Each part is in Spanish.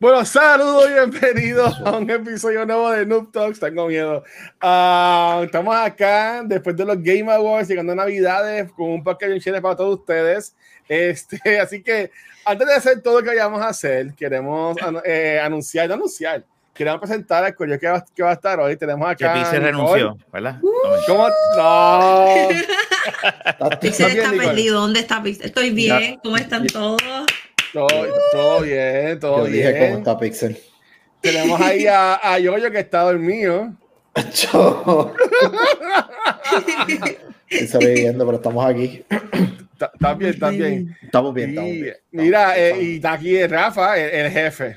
Bueno, saludos y bienvenidos a un episodio nuevo de Noob Talks. Tengo miedo. Ah, estamos acá después de los Game Awards, llegando a Navidades, con un paquete de chévere para todos ustedes. Este, así que antes de hacer todo lo que vayamos a hacer, queremos eh, anunciar, no anunciar, queremos presentar al coño que va, que va a estar hoy. Tenemos acá. Que se renunció, ¿verdad? ¿Cómo? No. Pixel está perdido. ¿Dónde está Pixel? Estoy bien. ¿Cómo están todos? Todo, todo bien, todo Yo bien. dije cómo está Pixel. Tenemos ahí a, a Yoyo que está dormido. Yo. Estoy sobreviviendo, pero estamos aquí. Ta- Está bien, está bien. Estamos bien, estamos bien. mira, eh, y está aquí Rafa, el, el jefe.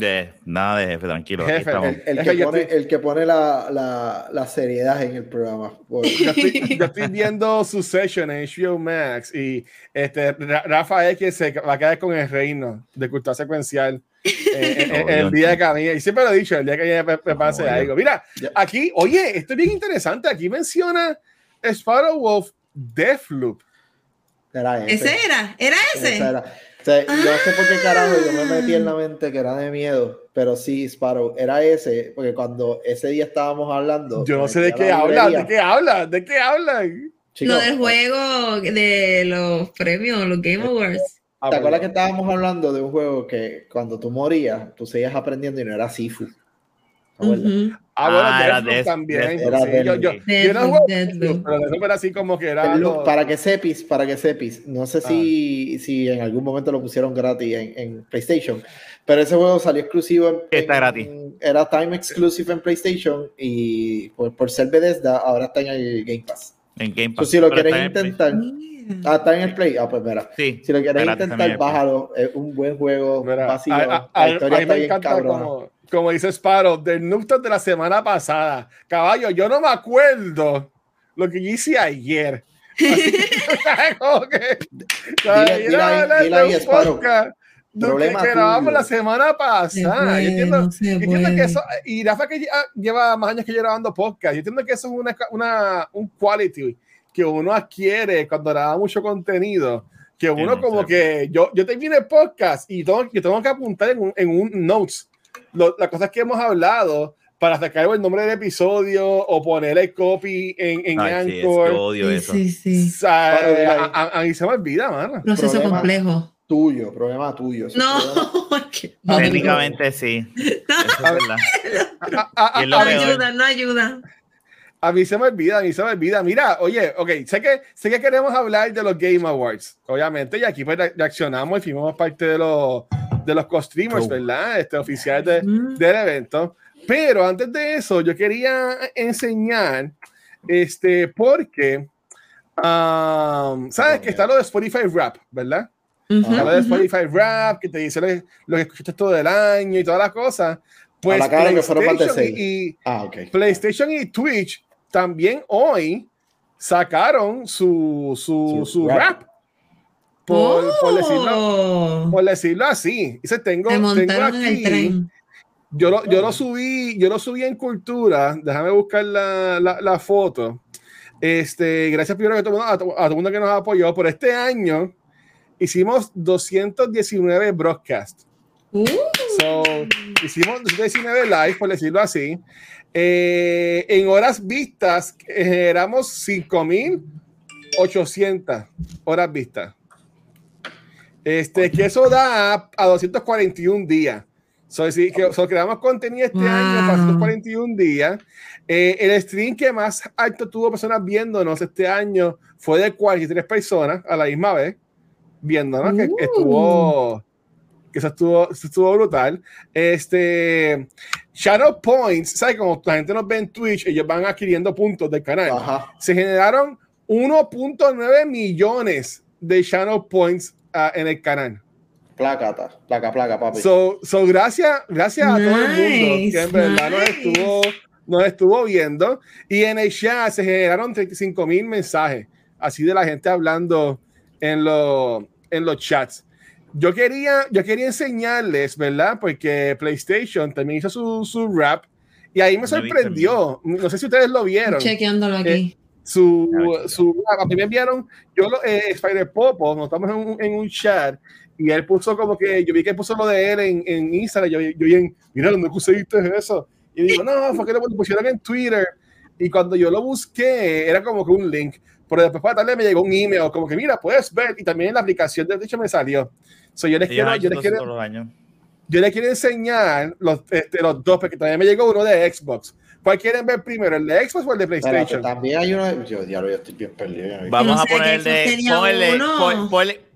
De, nada de jefe, tranquilo. Jefe. El, que pone, estoy- el que pone la, la, la seriedad en el programa. Yo estoy, yo estoy viendo su session en HBO Max y este, Ra- Rafa es quien se va a quedar con el reino de cultura secuencial eh, eh, el día que a mí, y siempre lo he dicho, el día que me, me pase algo. Mira, aquí, oye, esto es bien interesante. Aquí menciona Sparrow Wolf Deathloop. Era ese. ¿Ese era? ¿Era ese? Ese era. O sea, yo no sé por qué carajo yo me metí en la mente que era de miedo, pero sí, Sparrow, era ese, porque cuando ese día estábamos hablando. Yo no sé de qué la hablan, de qué hablan, de qué hablan. Chicos, Lo del juego de los premios, los Game Awards. Ah, ¿Te acuerdas que estábamos hablando de un juego que cuando tú morías, tú seguías aprendiendo y no era Sifu? ¿Te acuerdas? Ujú. Ah, bueno, Ah, era Death- también. Deathloop. Era sí, yo, yo, Deathloop. yo no. Deathloop, pero Deathloop era así como que era. Algo- para que sepis, para que sepis, no sé si, si en algún momento lo pusieron gratis en, en PlayStation, pero ese juego salió exclusivo en, Está en- gratis. Era time exclusive en PlayStation y por, por ser Bethesda ahora está en el Game Pass. En Game Pass. si lo quieres en intentar, Mira. Ah, está en el Play, ah, pues mira. Sí. Si lo quieres también intentar, Play. bájalo. Es un buen juego, Mira, vacío. a, a- la a- historia a mí está me bien cabrona. como, como dice Sparrow, del Nupton de la semana pasada. Caballo, yo no me acuerdo lo que yo hice ayer. Así que, Dile- Problema que grabamos la semana Se pasada. puede, yo entiendo, no yo entiendo que eso, y Rafa que lleva más años que yo grabando podcast, yo entiendo que eso es una, una, un quality que uno adquiere cuando graba mucho contenido, que uno no como sé. que, yo, yo termino el podcast y tengo, yo tengo que apuntar en un, en un notes lo- las cosas que hemos hablado para sacar el nombre del episodio o poner el copy en, en Ay, sí, es que Anchor. odio Sí, eso. sí, sí. O sea, ahí. a, a- a mí se me olvida, mano. Proceso Problema. complejo. Tuyo, problema tuyo. No, Técnicamente sí. Eso es verdad. A, no ayuda, no ayuda. A mí se me olvida, a mí se me olvida. Mira, oye, ok, sé que, sé que queremos hablar de los Game Awards, obviamente, y aquí pues re- reaccionamos y fuimos parte de los, de los co-streamers, Cool. ¿verdad? Este, oficiales de- Mm. del evento. Pero antes de eso, yo quería enseñar, este, porque, um, ¿sabes que está lo de Spotify Rap, verdad? Ujú, Está lo de. Spotify Rap, que te dice lo, que- lo que escuchaste todo el año y todas las cosas. Pues la cara que fueron más de seis. y, Ah, ok. PlayStation y Twitch también hoy sacaron su, su, Su su rap. rap. Por, por decirlo, Oh, por decirlo así. Dice, tengo, se tengo montaron en el aquí, tren. yo lo, yo lo subí, yo lo subí en cultura. Déjame buscar la, la, la foto. Este, gracias primero a todo, el mundo- a, a todo el mundo que nos apoyó. Por este año hicimos 219 broadcasts. Uh, So, hicimos 219 live, por decirlo así. Eh, en horas vistas, generamos 5.800 horas vistas. Este, que eso da a 241 días. So, sí, que, so, creamos contenido este Wow. año para 241 días. Eh, el stream que más alto tuvo personas viéndonos este año fue de 43 personas a la misma vez viéndonos, que, que Uh. estuvo que eso estuvo, eso estuvo brutal. Este Shadow Points, ¿sabes? Como la gente nos ve en Twitch, ellos van adquiriendo puntos del canal. Ajá. Se generaron 1.9 millones de Shadow Points ah, en el canal. Placata, placa, placa, papi. So, so gracias, gracias a todo el mundo que en verdad nos estuvo, nos estuvo viendo. Y en el chat se generaron 35 mil mensajes así de la gente hablando en, los en los chats. Yo quería, yo quería enseñarles, ¿verdad? Porque PlayStation también hizo su, su rap y ahí me sorprendió. No sé si ustedes lo vieron. Chequeándolo aquí. Eh, su, su, a mí me enviaron, yo lo, eh, Spider Popo, nos estamos en un, en un, chat y él puso como que, yo vi que puso lo de él en, en Instagram, yo, yo vi mira, ¿dónde pusiste eso? Y digo, no, fue que lo pusieron en Twitter y cuando yo lo busqué era como que un link, pero después para tarde me llegó un email como que mira, puedes ver y también en la aplicación de hecho me salió. So, yo les quiero, yo les quiero, yo les quiero enseñar los, este, los dos, porque también me llegó uno de Xbox. ¿Cuál quieren ver primero, el de Xbox o el de PlayStation? también hay uno. Yo, ya lo estoy bien perdido. Vamos a poner el de. Pon el de,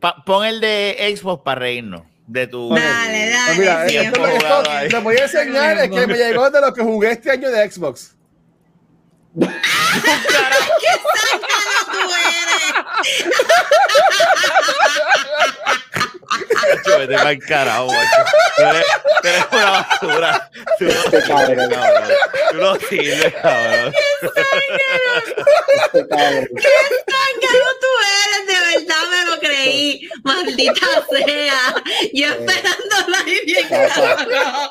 pon, pon, el de Xbox para reírnos. De tu. Dale, dale. Pues mira, sí, esto, esto, voy a enseñar es que me llegó de lo que jugué este año de Xbox. ¡Qué tú eres! Yo vete para el carajo, Tú eres, tú eres una basura. Tú no, cabrón, cabrón. Tú no sirves, cabrón. ¡Qué zángano tú eres! De verdad me lo creí. Maldita sea. Yo esperando ahí bien cabrón.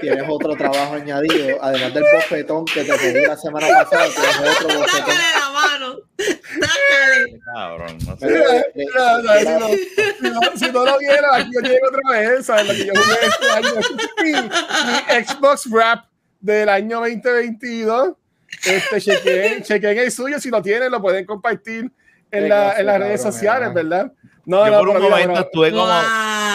Tienes otro trabajo añadido, además del bofetón que te pedí la semana pasada. Tienes otro bofetón. Sácale la mano. Sácale. Cabrón, no sé si no lo vieron, aquí yo llego otra vez, ¿sabes? Lo que yo jugué este año. Mi, Xbox Wrap del año 2022. Este, chequen, chequen el suyo, si lo tienen, lo pueden compartir en, la, en las redes sociales, ¿verdad? No, yo no, por un momento estuve como,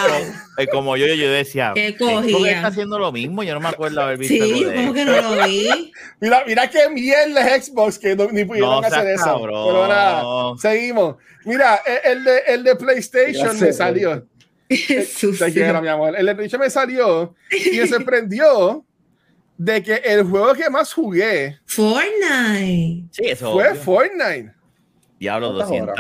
como, como, yo, yo decía, ¿qué cogía? está haciendo lo mismo? Yo no me acuerdo haber visto. Sí, ¿cómo que no lo vi? mira, mira qué mierda es Xbox que no, ni pudieron no, hacer eso. Cabrón. Pero nada, seguimos. Mira, el de, el de PlayStation me salió. Jesús. mi amor. El de PlayStation me salió y me sorprendió de que el juego que más jugué Fortnite. Sí, eso fue obvio. Fortnite. Diablo, 200.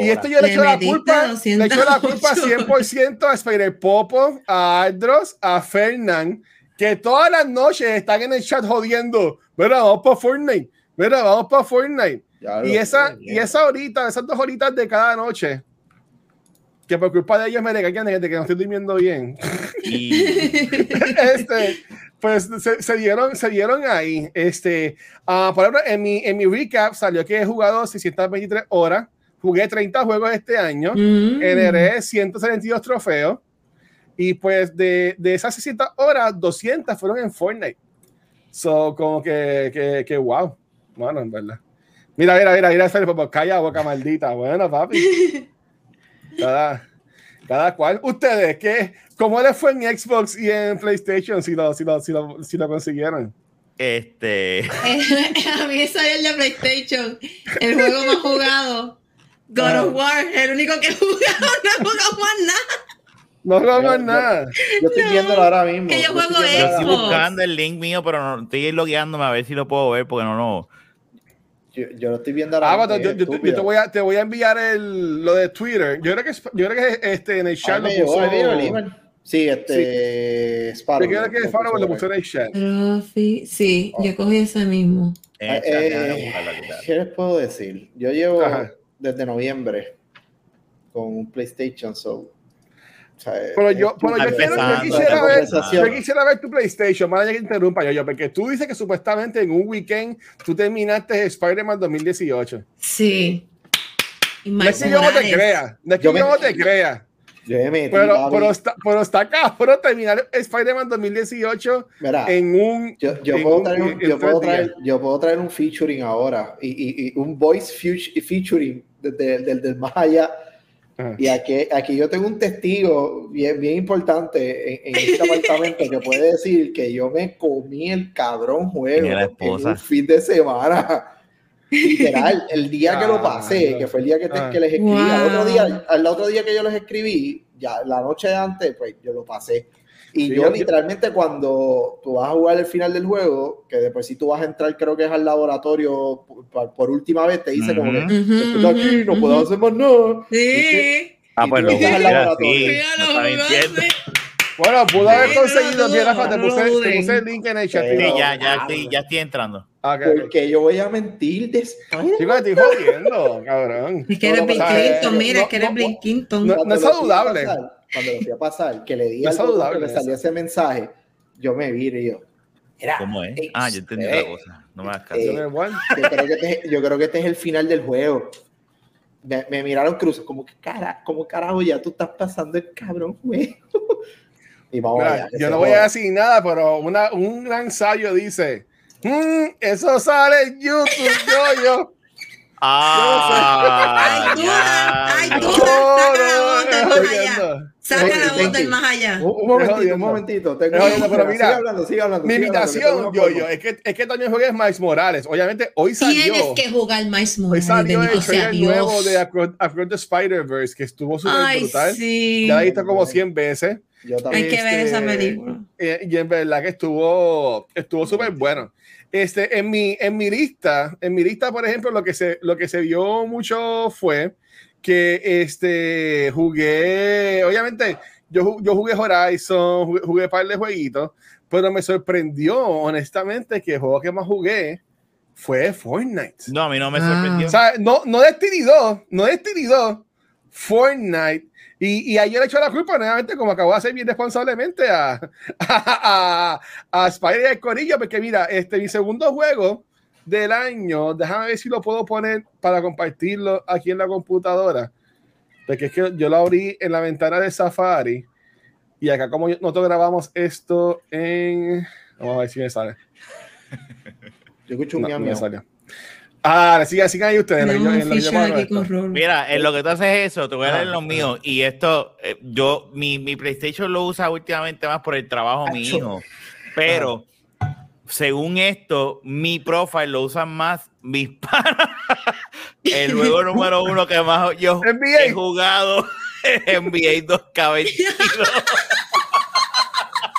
Y esto yo le, echo la culpa, le echo la culpa 100% a Spider Popo, a Aldros, a Fernand, que todas las noches están en el chat jodiendo. Mira, vamos para Fortnite. Mira, vamos para Fortnite. y esa, y esa horita, esas dos horitas de cada noche, que por culpa de ellos me regañan gente que no estoy durmiendo bien. Y... este, pues se, se, dieron, se dieron ahí. Este, uh, por ejemplo, en mi, en mi recap salió que he jugado 623 horas Jugué 30 juegos este año, mm. generé 172 trofeos y pues de, de, esas 600 horas, 200 fueron en Fortnite. So, como que, que, que wow. Bueno, en verdad. Mira, mira, mira, mira, mira calla boca maldita. Bueno, papi. Cada, cada cual. Ustedes, ¿qué, ¿cómo les fue en Xbox y en PlayStation si lo, si lo, si lo, si lo consiguieron? Este. a mí salió el de PlayStation, el juego más jugado. God of War, el único que he jugado, no he jugado más nada. No jugamos nada. Yo estoy viéndolo ahora mismo. Que yo juego Xbox. Estoy buscando el link mío, pero no, estoy logueándome a ver si lo puedo ver porque no, no. Yo, yo lo estoy viendo ahora ah, yo, yo, yo, te, voy a, te voy a enviar el, lo de Twitter. Yo creo que, yo creo que este, en el chat lo puso. Sí, este. Sí. Sparrow, yo creo que Sparrow lo puso en el chat. Sí, yo cogí ese mismo. Eh, eh, ¿Qué les puedo decir? Yo llevo. Ajá desde noviembre con un PlayStation So. O sea, pero yo, pero yo, quiero, yo, quisiera ver, yo, quisiera ver, tu PlayStation, más que interrumpa yo, yo, porque tú dices que supuestamente en un weekend tú terminaste Spider-Man 2018. Sí. No es que yo no te crea, no es que yo, yo no te crea. Metí, pero, pero, está, pero está acá, pero terminar Spider-Man 2018 Mira, en un. Yo, yo, puedo, un, traer un, yo, puedo traer, yo, puedo traer, un featuring ahora y, y, y un voice featuring del de, de, más allá. Ah. Y aquí, aquí yo tengo un testigo bien, bien importante en, en este apartamento que puede decir que yo me comí el cabrón juego en un fin de semana. Literal, el día que lo pasé, que fue el día que, te, que les escribí, al, otro día, al otro día que yo les escribí, ya la noche antes, pues yo lo pasé. Y yo literalmente cuando tú vas a jugar el final del juego, que después si tú vas a entrar creo que es al laboratorio por, última vez, te dice como que estoy aquí, no puedo hacer más nada. Sí. Ah, pues lo al laboratorio. Sí, no. Bueno, pudo haber conseguido. Mira, te puse, te puse el link en el chat. Sí, ya, ya, estoy, ya estoy entrando. Okay. Porque yo voy a mentir de Chico, estoy jodiendo, cabrón. Es que eres Bill Clinton, mira, es que eres Bill Clinton. No, es saludable. cuando lo fui a pasar, que le di no al que le salió ese mensaje, yo me vi y yo. Era, ¿Cómo es? ah, yo entendí la cosa. No me hagas caso. Eh, yo, creo que este, yo creo que este es el final del juego. Me, me miraron cruzos, como que cara, como carajo ya tú estás pasando el cabrón juego. Y vamos Mira, yo no voy a decir nada, pero una, un gran ensayo dice Mm, eso sale en YouTube, yo, yo. Ah, ay, duda, ay, duda, saca la voz del más allá. Un, momentito, un momentito. Tengo pero mira, sigue hablando, sigue hablando. Mi invitación, yo, yo, es que, es que también jugué Miles Morales. Obviamente, hoy salió. Tienes que jugar Miles Morales. Hoy salió el trailer nuevo de Across the Spider-Verse, que estuvo súper brutal. Sí. Ya la he visto como 100 veces. Yo también. Hay que ver esa este, película. Eh, y en verdad que estuvo estuvo súper bueno. Este, en, mi, en mi lista, en mi lista, por ejemplo, lo que se, lo que se vio mucho fue que este, jugué, obviamente, yo, yo jugué Horizon, jugué, jugué un par de jueguitos, pero me sorprendió, honestamente, que el juego que más jugué fue Fortnite. No, a mí no me sorprendió. O sea, no, no Destiny 2, no Destiny 2, Fortnite y, y ayer le echó la culpa nuevamente, como acabó de hacer bien responsablemente, a, a, a, Spider y Corillo, porque mira, este mi segundo juego del año, déjame ver si lo puedo poner para compartirlo aquí en la computadora, porque es que yo lo abrí en la ventana de Safari y acá como nosotros grabamos esto en... Vamos a ver si me sale. Yo escucho un no, no Ah, sigan, sigan ahí ustedes. Mira, en lo que tú haces eso, te voy a dar lo mío. Y esto, eh, yo, mi, mi, PlayStation lo usa últimamente más por el trabajo hijo. Pero, según esto, mi profile lo usan más mis panas. el juego número uno que más yo he jugado es NBA 2K22.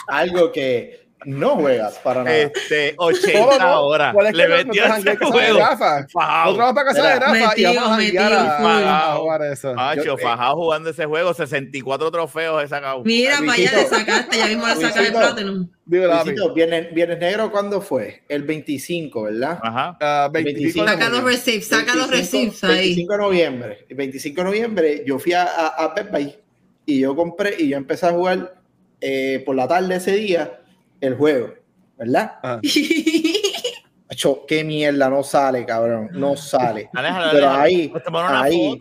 Algo que no juegas para nada. Este, 80 horas. Le metió ese juego. Otro vamos para casa de Rafa y vamos a jugar eso. Macho, fajado jugando ese juego, 64 trofeos he sacado. Mira, para allá le sacaste, ya mismo le sacaste el Platinum. Viernes, viernes negro, ¿cuándo fue? El 25, ¿verdad? Ajá. Uh, 25 saca los receipts, saca los receipts ahí. 25 de noviembre. El 25 de noviembre yo fui a, a, a Best Buy y yo compré y yo empecé a jugar eh, por la tarde ese día el juego, ¿verdad? Ah. qué mierda, no sale, cabrón, no sale. Pero ahí, ahí,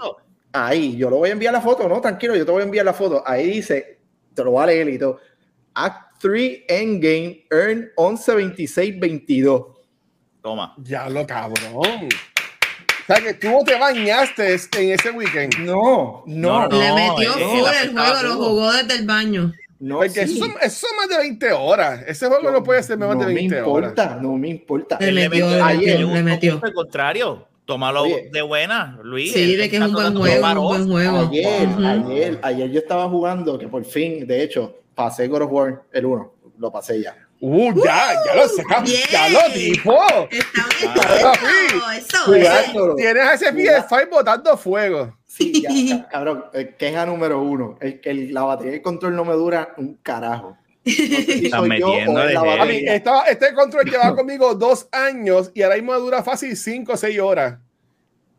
ahí, yo lo voy a enviar la foto, no, tranquilo, yo te voy a enviar la foto. Ahí dice, te lo voy a leer y todo. Act 3 Endgame, earn 11.26.22. Toma. Ya lo cabrón. O sea que tú te bañaste en ese weekend. No, no. Le metió fuera el juego, lo jugó desde el baño. No, Porque eso, son, más de 20 horas. Ese juego no puede ser más de 20 importa, horas. No me importa. Le metió, ayer, le metió. Al contrario, tómalo de buena, Luis. Sí, de que es un buen juego, un buen juego. Ayer, ayer, ayer yo estaba jugando, que por fin, de hecho, pasé God of War, el 1, lo pasé ya. Uh, ya, ya lo sacamos, ya lo dijo. Está bien, eso, Tienes a ese PS5 botando fuego. Sí, ya, cabrón, queja número uno. El, el, la batería del control no me dura un carajo. No si soy yo o la mí, este control llevaba conmigo dos años y ahora mismo dura fácil cinco o seis horas.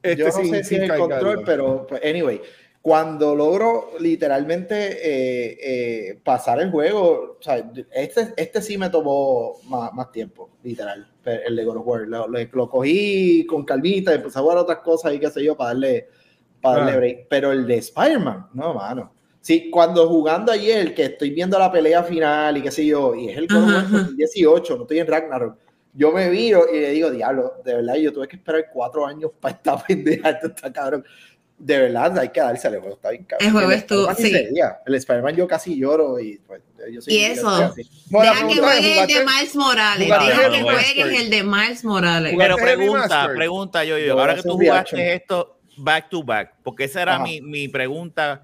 Este, yo no sé si es el control, pero pues, anyway, cuando logro literalmente eh, eh, pasar el juego, o sea, este, este sí me tomó más, más tiempo, literal, el de God of War. Lo, lo, lo, cogí con calmita, empecé a jugar otras cosas y qué sé yo, para darle Ah. Pero el de Spider-Man, no, mano. Sí, cuando jugando ayer, que estoy viendo la pelea final y qué sé yo, y es el 18, no estoy en Ragnarok, yo me miro y le digo, diablo, de verdad, yo tuve que esperar cuatro años para esta pendeja, esto está cabrón. De verdad, hay que darse el juego, está bien cabrón. El juego estuvo, sí. El Spider-Man yo casi lloro y pues, yo soy Y eso, deja que jueguen el de Miles Morales, deja que jueguen el de Miles Morales. Pero pregunta, pregunta yo, yo, ahora que tú jugaste esto, back to back? Porque esa era mi, mi, pregunta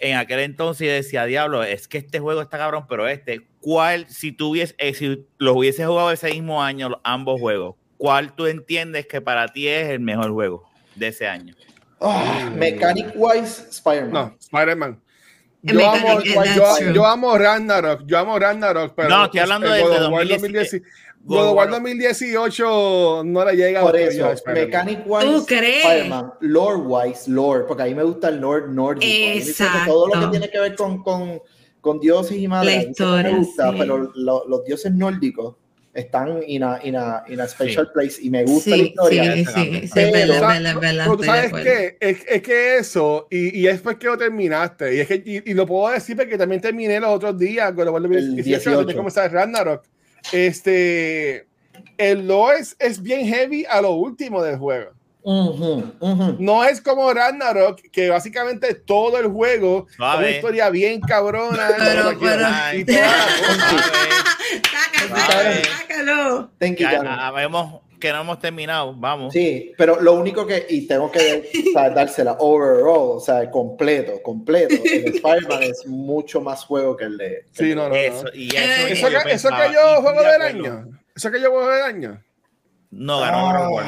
en aquel entonces. Decía, diablo, es que este juego está cabrón, pero este, ¿cuál, si tú hubiese, eh, si los hubiese jugado ese mismo año, ambos juegos, cuál tú entiendes que para ti es el mejor juego de ese año? Ah, mechanic wise, Spider-Man. No, Spider-Man. Yo amo, yo, yo, amo Ragnarok, yo amo Ragnarok, pero no, estoy hablando de, 2018. God of War 2018 no la llega por eso, Mechanic Wise, Spider-Man, Lore Wise, Lore, porque a mí me gusta el lore nórdico. Exacto. Todo lo que tiene que ver con, con, con dioses y madres, me gusta, pero los dioses nórdicos están en a, in a, in a special place y me gusta la historia. Sí, sí, sí, pero, ¿sabes qué? Es, es, que eso, y, y es porque lo terminaste, y, es que, y, lo puedo decir porque también terminé los otros días, con el 18, de comenzar Ragnarok. Este, el lore es, es, bien heavy a lo último del juego. No es como Ragnarok, que básicamente todo el juego es una historia bien cabrona. Pero, pero, sácalo, Vemos que no hemos terminado, vamos. Sí, pero lo único que, y tengo que dársela overall, o sea, completo, completo. El Spider-Man es mucho más juego que el de. Sí, no, no. Eso, y eso, eso, que, eso que yo juego del año. Eso que yo juego del año. No ganó God of War.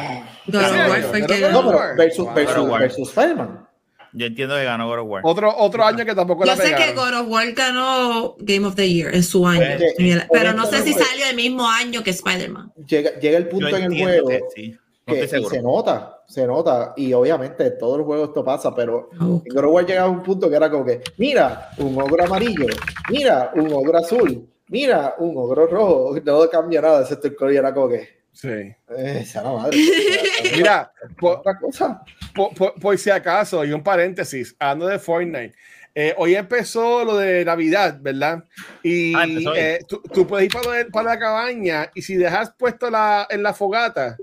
God of War fue el que No, pero versus, versus, versus Spider-Man. Yo entiendo que ganó God of War. Otro, otro año que tampoco Yo la sé que God of War ganó Game of the Year en su año. Pero, pero no sé si salió el mismo año que Spider-Man. Llega, llega el punto en el juego que, sí. no que se nota, se nota. Y obviamente todo el juego esto pasa, pero oh. en God of War llegaba a un punto que era como que, mira, un ogro amarillo, mira, un ogro azul, mira, un ogro rojo. No cambia nada, excepto el color y era como que Sí. Esa la madre. Mira, por, otra cosa. Por, por, por, si acaso, y un paréntesis, hablando de Fortnite. Eh, hoy empezó lo de Navidad, ¿verdad? Y ah, eh, tú, tú, puedes ir para, para, la cabaña y si dejas puesto la, en la fogata,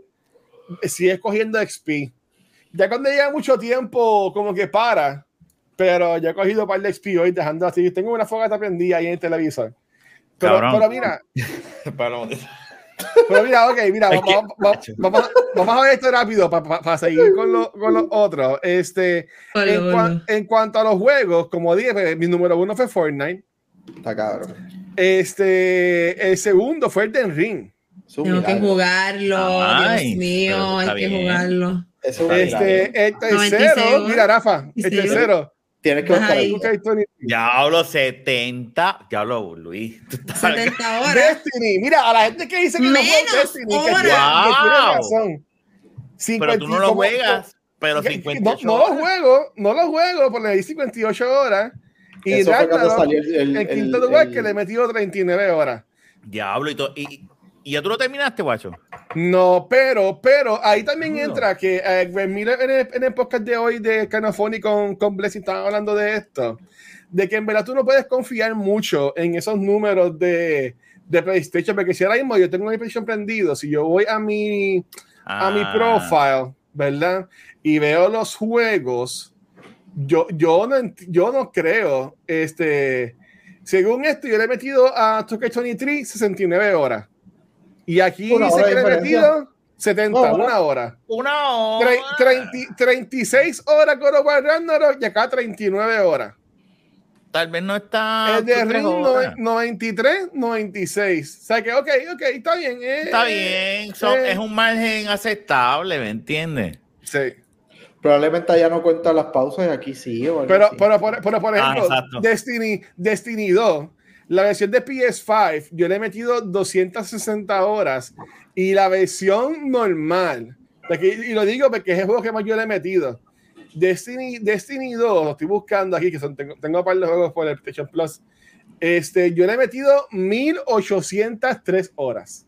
sigues cogiendo XP. Ya cuando llega mucho tiempo, como que para, pero ya he cogido un par de XP hoy dejando así. Tengo una fogata prendida ahí en el televisor. Pero, pero mira. Pero mira, ok, mira, vamos, vamos, vamos, vamos, a ver esto rápido para pa, seguir con, lo, con los otros. Este, vale, en, vale. en, cuanto a los juegos, como dije, pues, mi número uno fue Fortnite. Está cabrón. Este, el segundo fue el Den Ring. Tengo que jugarlo, Ay, Dios mío, hay que jugarlo. Este, el tercero, mira, Rafa, el tercero Tienes que buscar Ya hablo 70. Ya hablo, Luis. 70 horas. Destiny. Mira, a la gente que dice que Menos no juega Destiny, que, horas. que, Wow. tiene razón. 50, Pero tú no lo como- juegas. Pero que- 58 no, no lo juego, no lo juego, porque le di 58 horas. Y Ragnarok, salió el, el, el quinto el- lugar el- que le he metido 39 horas. Diablo y todo. Y, y ya tú lo terminaste, guacho. No, pero, pero ahí también No. entra que eh, Miller en el, en el podcast de hoy de Canafoni con, con Blessing estaban hablando de esto, de que en verdad tú no puedes confiar mucho en esos números de, de PlayStation, porque si ahora mismo yo tengo una PlayStation prendido, si yo voy a mi, a mi Ah, profile, ¿verdad? Y veo los juegos, yo, yo, no, yo no creo, este, según esto, yo le he metido a 2K23 69 horas. Y aquí Una dice hora que de le he diferencia. metido 70, Una hora. una hora. Una hora. Tre- 30 36 horas con War Ragnarok y acá 39 horas. Tal vez no está. el de Ring horas. no- 93, 96. O sea que, ok, ok, está bien. eh, Está eh, bien. son- eh, es un margen aceptable, ¿me entiendes? Sí. Probablemente allá no cuentan las pausas y aquí sí. Pero, pero, por- pero, por Ah, ejemplo, exacto. Destiny, Destiny 2, la versión de PS5, yo le he metido 260 horas y la versión normal, y lo digo porque es el juego que más yo le he metido. Destiny, Destiny 2, lo estoy buscando aquí, que son, tengo, tengo un par de juegos por el PlayStation Plus. Este, yo le he metido 1803 horas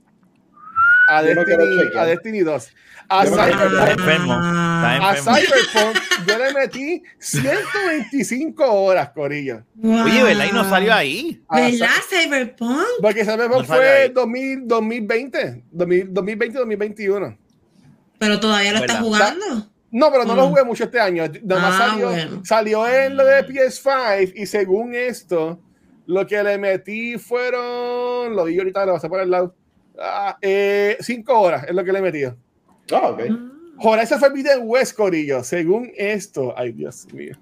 a no Destiny, chequear. a Destiny 2. A no Cyberpunk, Está enfermo. Está a. Cyberpunk yo le metí 125 horas, Corillo. Oye, ¿verdad? Y no salió ahí. ¿Verdad, Cy- Cyberpunk? Porque Cyberpunk No fue ahí. 2000, 2020, 2000, 2020-2021. Pero todavía lo ¿Verdad? estás jugando. No, pero no lo Mm. jugué mucho este año. Nada más Ah, salió, bueno. salió en lo de PS5 y según esto, lo que le metí fueron, lo vi ahorita, lo vas a poner al lado, ah, eh, cinco horas es lo que le he metido. Ah, ok. Horizon Forbidden West, Corillo, según esto, ay Dios mío.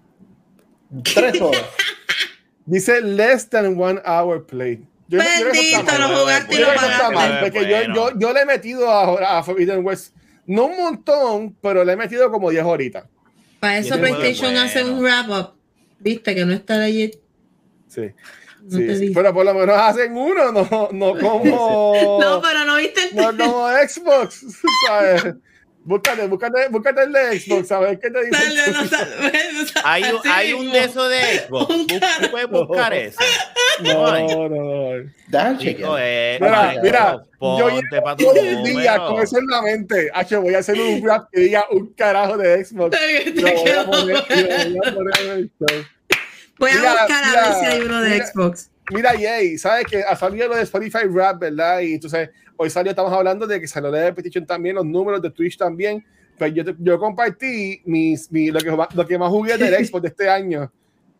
Tres horas. Dice less than one hour played. Yo, Bendito, lo jugaste y Yo lo pagaste. porque Bueno. le he metido a, a Forbidden West, no un montón, pero le he metido como 10 horitas. Para eso PlayStation bueno. hace un wrap up. Viste que no está legit. Sí. Sí, pero por lo menos hacen uno, no, no como. No, pero no viste el. No como Xbox, ¿sabes? Búscate, búscate, búscate el de Xbox, a ver qué te dice. Dale, no, hay, un, hay un de esos de Xbox. ¿Tú puedes buscar eso? No, no, no. Dale, Chico, eh, mira, mira, yo llevo todo el día con eso en la mente. H, voy a hacer un graph que diga un carajo de Xbox. Lo voy a poner, voy a poner en el show. Voy a buscar a ver si hay uno de Xbox. Mira, Jay, sabes que ha salido lo de Spotify Rap, ¿verdad? Y entonces hoy salió, estamos hablando de que salió de Petition también, los números de Twitch también. Pero yo, yo compartí mis, mi, lo, que, lo que más jugué del Xbox de este año.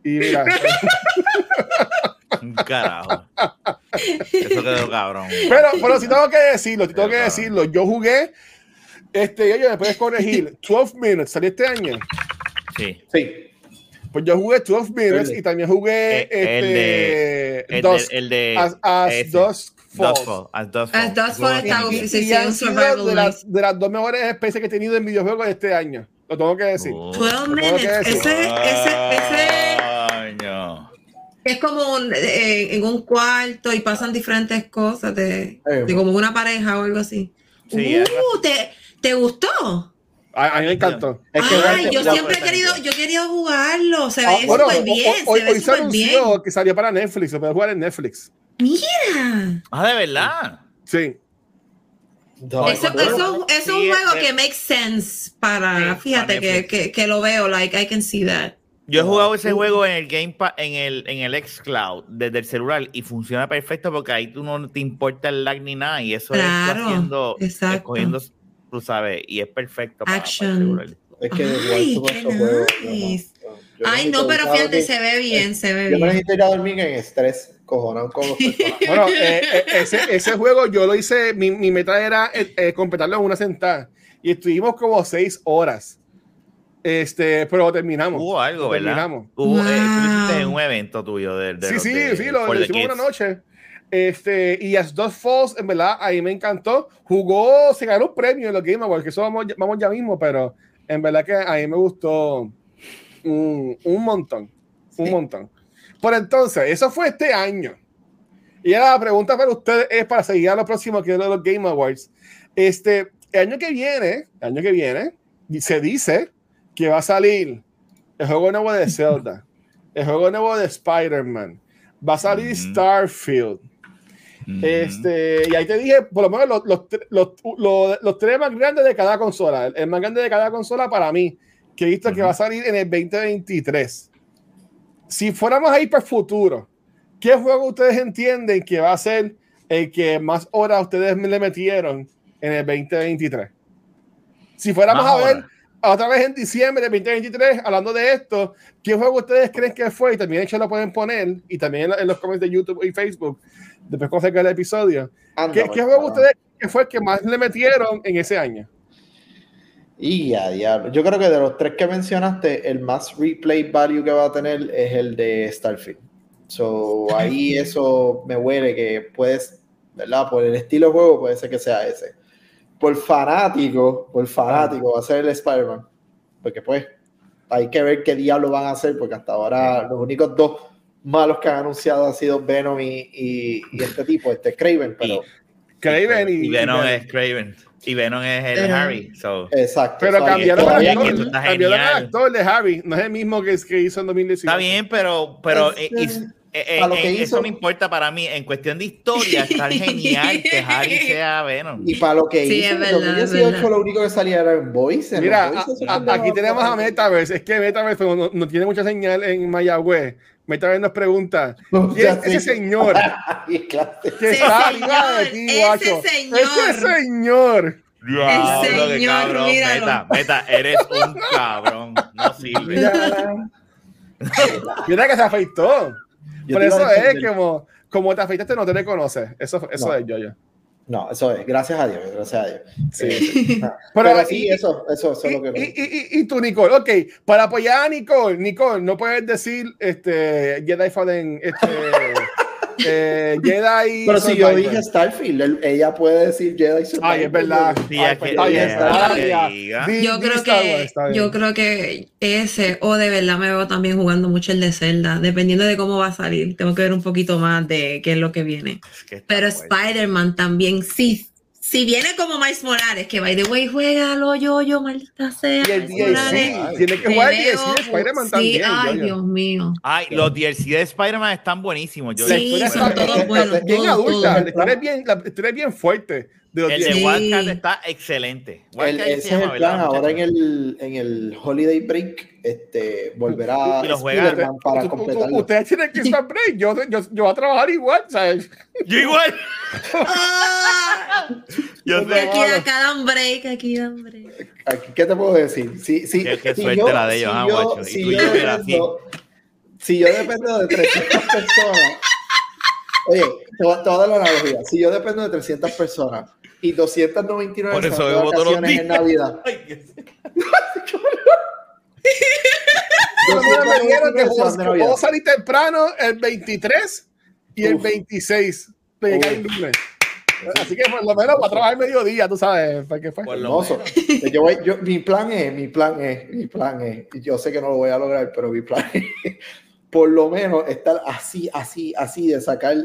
Y mira. Un carajo. Eso quedó cabrón. Pero, pero si tengo que decirlo, si tengo que decirlo, yo jugué, este, yo me puedes corregir, 12 minutes, ¿salió este año? Sí. Sí. Pues yo jugué 12 minutes y también jugué eh, el, este, el de, el de, As, as Dusk Falls. As Dusk As Dusk Falls está y, han sido de las, de las dos mejores especies que he tenido en videojuegos de este año. Lo tengo que decir. 12 minutes. Ese, ese, ese, es como eh, en un cuarto y pasan diferentes cosas de, de como una pareja o algo así. Sí, uh, ¿te, ¿Te gustó? A, mí me encantó. Es que Ay, yo siempre he querido, yo quería jugarlo. Se ve ah, bueno, súper bien. Hoy, se, hoy se anunció bien. que salió para Netflix. Se puede jugar en Netflix. Mira. Ah, de verdad. Sí. Eso, eso, eso es un juego que makes sense para, fíjate que, que, que, lo veo, like I can see that. Yo he jugado ese juego en el Game en el, en el xCloud desde el celular y funciona perfecto porque ahí tú no te importa el lag ni nada y eso claro, es haciendo, exacto. escogiendo tú sabes, y es perfecto para, Action. Para es que Ay, qué nice. no, Ay, no, pero fíjate, se ve bien, se ve yo bien. Yo me necesito ir a dormir en estrés, cojonado con los Bueno, eh, eh, ese, ese juego yo lo hice, mi, mi meta era eh, eh, completarlo en una sentada y estuvimos como seis horas. Este, pero terminamos. Hubo algo, ¿verdad? Terminamos. Hubo, wow. eh, un evento tuyo de, de Sí, sí, de, sí, lo, lo hicimos una noche. Este, y As Dos Falls, en verdad, ahí me encantó. Jugó, se ganó un premio en los Game Awards, que eso vamos, vamos ya mismo, pero en verdad que a mí me gustó un, un montón. Un sí. montón. Por entonces, eso fue este año. Y ahora la pregunta para ustedes es para seguir a lo próximo que es los Game Awards. Este, el año que viene, el año que viene, se dice que va a salir el juego nuevo de Zelda, el juego nuevo de Spider-Man, va a salir mm -hmm. Starfield. Mm -hmm. Este, y ahí te dije, por lo menos los, los, los, los, los tres más grandes de cada consola. El, el, más grande de cada consola para mí, que he visto uh -huh. que va a salir en el 2023. Si fuéramos a ir para el futuro, ¿qué juego ustedes entienden que va a ser el que más horas ustedes le metieron en el 2023? Si fuéramos más a ver horas. otra vez en diciembre del 2023, hablando de esto, ¿qué juego ustedes creen que fue? Y también hecho lo pueden poner, y también en los comentarios de YouTube y Facebook, después cuando se el episodio. Anda, ¿Qué, ¿qué juego ustedes que fue el que más le metieron en ese año? Y a diablo. Yo creo que de los tres que mencionaste, el más replay value que va a tener es el de Starfield. So, ahí eso me huele que puedes, ¿verdad? Por el estilo de juego puede ser que sea ese. Por fanático, por fanático va a ser el Spider-Man. Porque pues hay que ver qué diablo van a hacer, porque hasta ahora los únicos dos malos que han anunciado han sido Venom y, y, y este tipo, este Craven, pero... Craven y, y Venom y es Craven. Y Venom es el pero, Harry. So. Exacto. Pero cambiaron el actor, cambiaron el actor de Harry. No es el mismo que, que hizo en 2019. Está bien, pero, pero es, es, eh, eh, eh, eso no importa para mí. En cuestión de historia, está genial que Harry sea Venom. Y para lo que sí, hizo, en verdad, 2018 lo único que salía era en Voice. En Mira, Voice, a, a, aquí tenemos a Metaverse. Es que Metaverse no, no tiene mucha señal en Mayagüez. Metaverse nos pregunta: ¿quién es ese señor? que está arriba de ti, guacho? Ese señor. Diablo, el señor, cabrón. Meta, meta, eres un cabrón. No sirve. Mira, Mira que se afeitó. Yo Por eso es como, como te afeitaste, no te reconoces. Eso, eso no. es yo, yo. No, eso es. Gracias a Dios, gracias a Dios. Sí. sí. Pero, Pero sí, y, eso, eso, eso y, es lo que. Y, y, y, tú, Nicole, ok, para apoyar a Nicole, Nicole, no puedes decir este, Jedi Fallen, este. Eh, Jedi. Pero si yo dije Starfield, ella puede decir Jedi Survivor. Ay, es verdad. yo creo que yo creo que ese o de verdad me veo también jugando mucho el de Zelda, dependiendo de cómo va a salir. Tengo que ver un poquito más de qué es lo que viene. Pero Spider-Man también sí si viene como Miles Morales, que by the way, juégalo, yo, yo, maldita sea. Y el DLC, tiene que jugar el DLC de Spider-Man también. Ay, Dios mío. Ay, los DLC de Spider-Man están buenísimos. Yo sí, son todos buenos. Bien adulta, la historia es bien, la historia es bien fuerte. De el de Wildcat está excelente. El, ese es el plan. Ahora en el, en el Holiday Break este, volverá y lo juega, para completar. Ustedes tienen que estar break. Yo, yo, yo voy a trabajar igual, ¿sabes? Yo igual. yo sé, aquí, acá dan break, aquí dan break. Aquí, ¿Qué te puedo decir? Qué, qué si suerte yo, la de ellos, si, ah, yo, si, yo dependo, si yo dependo de 300 personas, oye, te voy, a dar la analogía. Si yo dependo de 300 personas y 299 Por eso de vacaciones en Navidad. me dijeron que puedo salir temprano el 23 y el 26 pegar el lunes. Así que por lo menos para trabajar mediodía, tú sabes, ¿para fue? Hermoso. Yo voy, yo, mi plan es, mi plan es, mi plan es, y yo sé que no lo voy a lograr, pero mi plan es por lo menos estar así, así, así de sacar,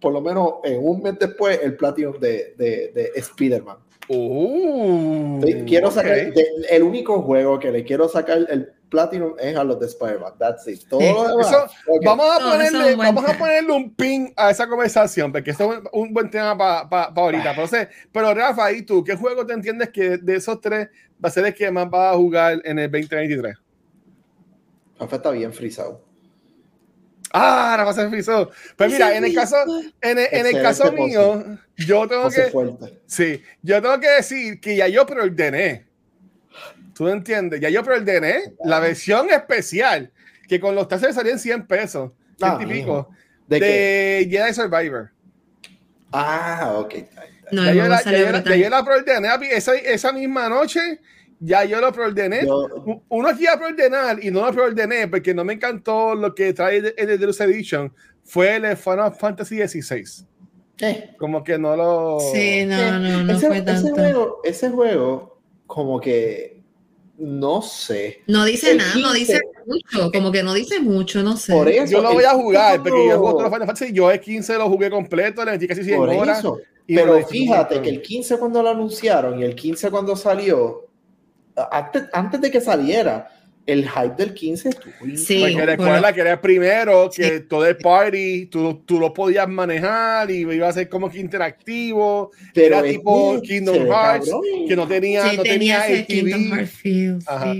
por lo menos en un mes después, el Platinum de, de, de Spider-Man. Uh, quiero sacar el único juego que le quiero sacar el Platinum es a los de Spider-Man. That's it. Todo vamos, a ponerle, vamos a ponerle un pin a esa conversación, porque esto es un, buen tema para pa, pa ahorita. Pero, pero, Rafa, ¿y tú qué juego te entiendes que de esos tres va a ser el que más va a jugar en el 2023? Rafa está bien frisado. Ah, Rafa se frisó. Pues mira, en el caso, en el, en el caso mío, yo tengo que. Sí, yo tengo que decir que ya yo preordené ¿Tú entiendes? Ya yo preordené la versión especial, que con los taxes salían 100 pesos, ah, típico, de, de Jedi Survivor. Ah, ok. No, ya, yo la, ya, yo la preordené esa, esa misma noche ya yo lo preordené. Uno que iba a preordenar y no lo preordené porque no me encantó lo que trae el de Deluxe Edition fue el Final Fantasy XVI. Como que no lo. Sí, no, no, no ese, fue tanto. Ese juego, ese juego, como que no sé. No dice nada, no dice mucho, como que no dice mucho, no sé. Por eso, yo lo voy a jugar, porque yo juego los Final Fantasy, yo el 15 lo jugué completo, le metí casi 100 horas. Pero fíjate que el 15 cuando lo anunciaron y el 15 cuando salió, antes, antes de que saliera, el hype del 15 sí, porque recuerda que era primero, que todo el party, tú, tú, lo podías manejar y iba a ser como que interactivo. Pero era tipo Kingdom Hearts, que no tenía, no tenía, el Kingdom Hearts Ajá.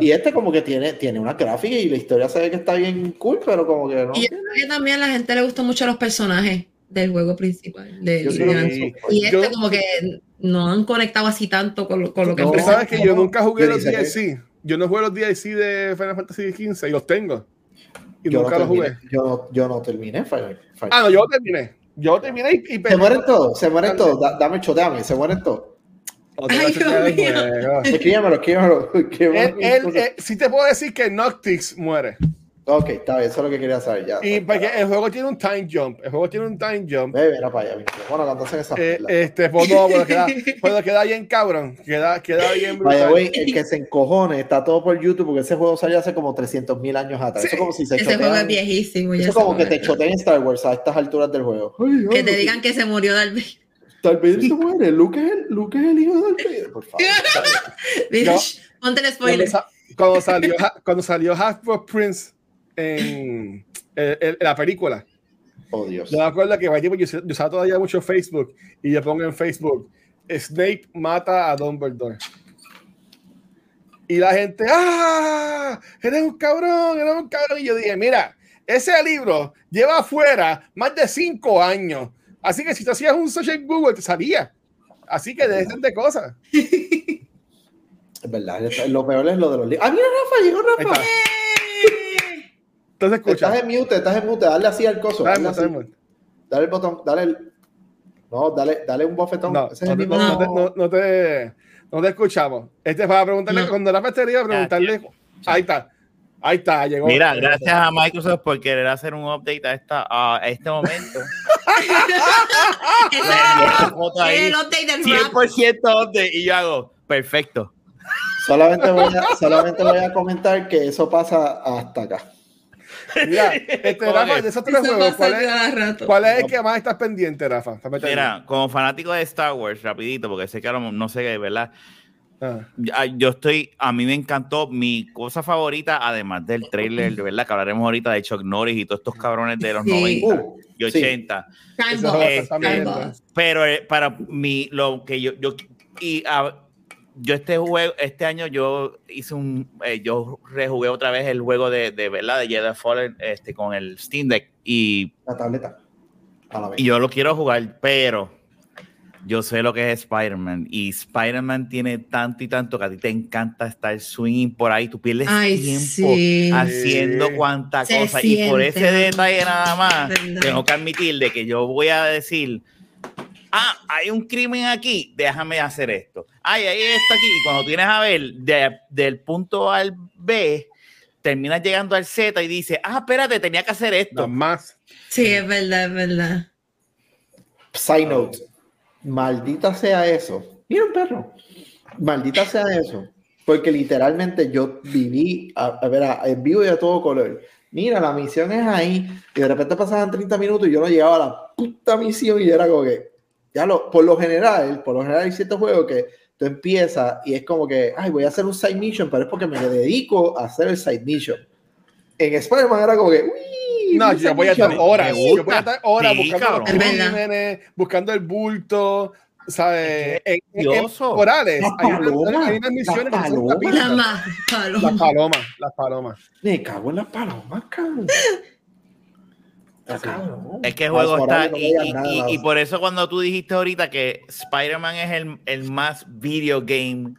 Y este como que tiene, tiene una gráfica y la historia se ve que está bien cool, pero como que no. Y que también a la gente le gustan mucho los personajes del juego principal. De, y este como que no han conectado así tanto con lo, con lo que... No, sabes que yo nunca jugué los DLC yo no juego los DLC de Final Fantasy XV y los tengo. Y yo nunca no los jugué. Yo no, yo no terminé Final, Fantasy. Ah, no, yo terminé. Yo terminé y, y Se mueren todos, se mueren todos. dame choteame, se mueren todos. Escríbamelo, escríbamelo. Sí te puedo decir que Noctix muere. Ok, está bien, eso es lo que quería saber ya. Y porque el juego tiene un time jump. El juego tiene un time jump. Ve, mira para allá. Bueno, entonces esa. Eh, este, pues no, pero queda, pero queda bien cabrón. Queda, queda bien brutal. Vaya, güey, el que se encojone está todo por YouTube porque ese juego salió hace como 300 mil años atrás. Eso como si se Ese juego es viejísimo. Eso es como que te choteen Star Wars a estas alturas del juego. que te digan que se murió Darth Vader. Darth Vader se muere. Luke es el, Luke es el hijo de Darth Vader, por favor. Mira, ponte el spoiler. Cuando, salió, cuando salió Half-Blood Prince en, la película. Oh, Dios. Yo me acuerdo que yo, yo usaba todavía mucho Facebook y yo pongo en Facebook, Snape mata a Dumbledore. Y la gente, ¡ah! Eres un cabrón, eres un cabrón. Y yo dije, mira, ese libro lleva afuera más de cinco años. Así que si te hacías un search en Google, te salía. Así que dejen de cosas. Es verdad, lo peor es lo de los libros. ¡Ah, mira, Rafa! Llegó Rafa. Entonces escucha. Estás en mute, estás en mute, dale así al coso. Dale, dale, dale el botón, dale el. No, dale, dale un bofetón. No, Ese no, es el no, te, no, no, te, no te escuchamos. Este es para preguntarle, cuando la pestería, preguntarle. Ahí está. Ahí está, llegó. Mira, gracias a Microsoft por querer hacer un update a, esta, a este momento. el update del 100% update y yo hago, perfecto. Solamente voy, a, solamente voy a comentar que eso pasa hasta acá. Mira, este, Rafa, de esos tres juegos, ¿cuál es, ¿cuál es, el que más estás pendiente, Rafa? Mira, como fanático de Star Wars, rapidito, porque sé que no sé, ¿verdad? Ah. Yo estoy, a mí me encantó mi cosa favorita, además del trailer, ¿verdad? Que hablaremos ahorita de Chuck Norris y todos estos cabrones de los 90 y 80. pero eh, para mí, lo que yo, yo y yo este juego, este año yo hice un, eh, yo rejugué otra vez el juego de, de ¿verdad? De Jedi Fallen este, con el Steam Deck y... La tableta. Y yo lo quiero jugar, pero yo sé lo que es Spider-Man y Spider-Man tiene tanto y tanto que a ti te encanta estar swinging por ahí, tú pierdes tiempo haciendo cuanta cosa y por ese detalle nada más tengo que admitir de que yo voy a decir, ah, hay un crimen aquí, déjame hacer esto. Ay, hay esto aquí y cuando tienes a ver del punto A al B, terminas llegando al Z y dices, ah, espérate, tenía que hacer esto. más. Sí, es verdad, es verdad. Side note maldita sea eso. Mira un perro. Maldita sea eso. Porque literalmente yo viví, a, ver, en vivo y a todo color. Mira, la misión es ahí. Y de repente pasaban 30 minutos y yo no llegaba a la puta misión y era como que, ya lo, por lo general, por lo general hay ciertos juegos que tú empiezas y es como que, ay, voy a hacer un side mission, pero es porque me dedico a hacer el side mission. En Spider-Man era como que, uy, no, yo voy a estar horas, yo voy a estar horas buscando los crímenes, buscando el bulto, ¿sabes? En, en, Morales, hay, una, hay, unas misiones las palomas, que son las palomas. Las palomas, Me cago en las palomas, cabrón. Es que el juego está. Y, y, y, por eso, cuando tú dijiste ahorita que Spider-Man es el, el, más video game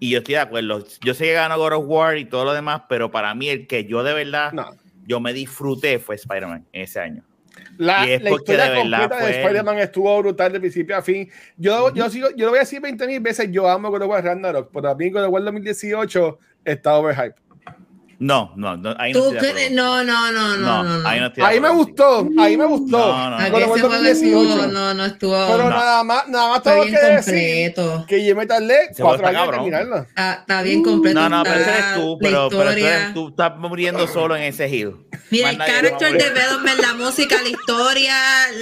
y yo estoy de acuerdo. Yo sé que ganó God of War y todo lo demás, pero para mí el que yo de verdad yo me disfruté fue Spider-Man ese año. La, la historia completa de Spider-Man estuvo brutal de principio a fin. Yo, yo, sigo, yo lo voy a decir 20 mil veces, yo amo God of War Ragnarok, pero a mí God of War 2018 está overhype. No, no, no, ahí no, estoy no, no, no, no, no, ahí, no ahí me gustó, ahí me gustó. No, no, no. Estuvo, no, no estuvo. Pero nada más, nada más tengo que decir que yo me tardé cuatro años en terminarlo. Está, bien completo. No, no, pero ese eres tú, pero, pero tú, eres, tú, estás muriendo solo en ese hill. Mira, el character development, la música, la historia,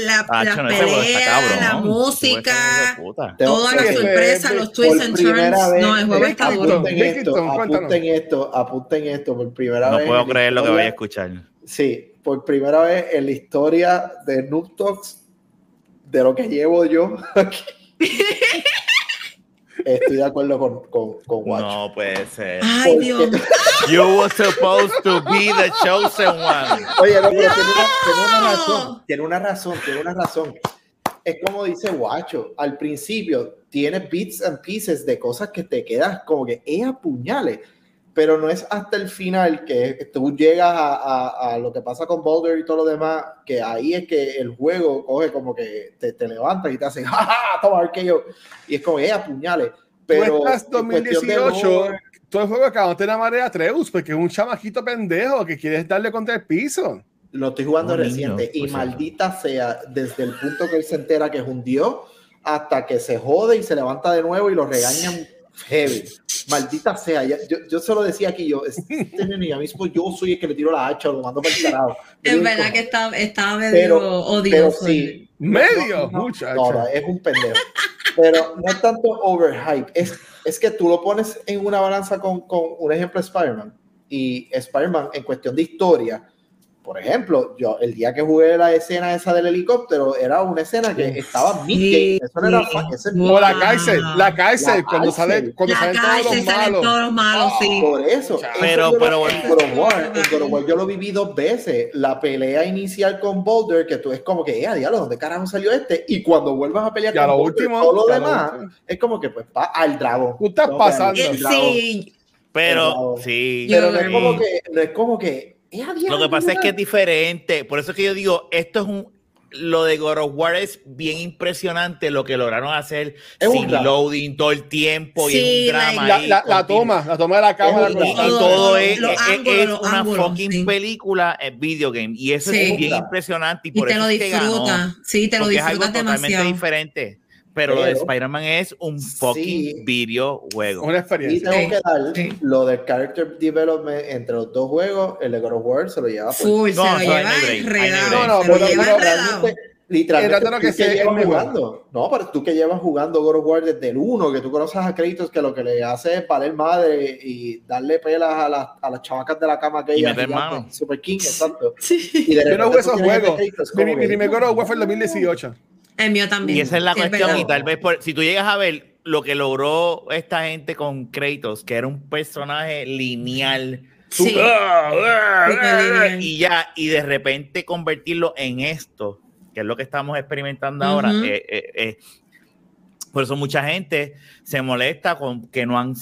la, ah, la pelea, la música, toda la sorpresa, los twists and turns. No, el juego está duro. Apunten esto, apunten esto primera no vez. No puedo creer lo que voy a escuchar. Sí, por primera vez en la historia de Noob Talks, de lo que llevo yo aquí. Estoy de acuerdo con, con, con Watch. No puede ser. Ay, Dios. You were supposed to be the chosen one. Oye, no, pero tiene, una, tiene una razón. Tiene una razón, tiene una razón. Es como dice Guacho, al principio tiene bits and pieces de cosas que te quedas como que, ¡eh, puñales! Pero no es hasta el final que tú llegas a, a, lo que pasa con Boulder y todo lo demás, que ahí es que el juego coge como que te, te levanta y te hace, ¡jaja! Toma arqueo. Y es como, ¡eh, apuñales! Pero. Tú estás 2018, todo el juego acabó de la marea Treus, porque es un chamajito pendejo que quieres darle contra el piso. Lo estoy jugando reciente y pues maldita sea, desde el punto que él se entera que es un dios hasta que se jode y se levanta de nuevo y lo regañan heavy. Maldita sea, yo, yo se lo decía aquí, yo, este nene, mismo yo soy el que le tiro la hacha o lo mando para el carajo. Es verdad que estaba, estaba medio pero, odioso. Pero sí, medio, no, no, es un pendejo. Pero no es tanto overhype, es, es que tú lo pones en una balanza con, con un ejemplo Spider-Man. Y Spider-Man, en cuestión de historia, por ejemplo, yo el día que jugué la escena esa del helicóptero, era una escena que estaba sí, Eso no era O la cárcel, la cárcel, cuando sale, cuando salen todos los malos. Todos los malos sí. Por eso. Pero, eso pero, en God War, yo lo viví dos veces. La pelea inicial con Boulder, que tú es como que, eh, diablo, ¿dónde carajo salió este? Y cuando vuelvas a pelear con lo Boulder, último, todo lo demás, es como que, pues, va al dragón. Tú estás pasando. Sí. Pero, sí. Pero no es como que, no es como que lo que pasa es que es diferente. Por eso es que yo digo, esto es un. lo de God of War es bien impresionante lo que lograron hacer sin loading todo el tiempo y es un drama. La, toma, la toma de la cámara. Y, todo es, una fucking película en video game y eso es bien impresionante y, por te lo disfrutas. Sí, te lo disfrutas demasiado. Totalmente diferente. Pero, lo de Spider-Man es un fucking videojuego. Una experiencia. Y tengo que dar lo del character development entre los dos juegos, el de God of War se lo lleva. Full, se lo lleva enredado. No, no, pero, realmente, literalmente tú que, que llevas jugando. No, pero tú que llevas jugando God of War desde el 1, que tú conoces a Kratos, que lo que le hace es valer madre y darle pelas a, las, a las chavacas de la cama que ella Super King, exacto. Sí. Y de Yo no jugué esos juegos. Mi, mi primer God of War fue el 2018. El mío también. Y esa es la cuestión. y tal vez si tú llegas a ver lo que logró esta gente con Kratos, que era un personaje lineal. y ya, y de repente convertirlo en esto, que es lo que estamos experimentando ahora. Eh, eh, eh, por eso mucha gente se molesta con que no han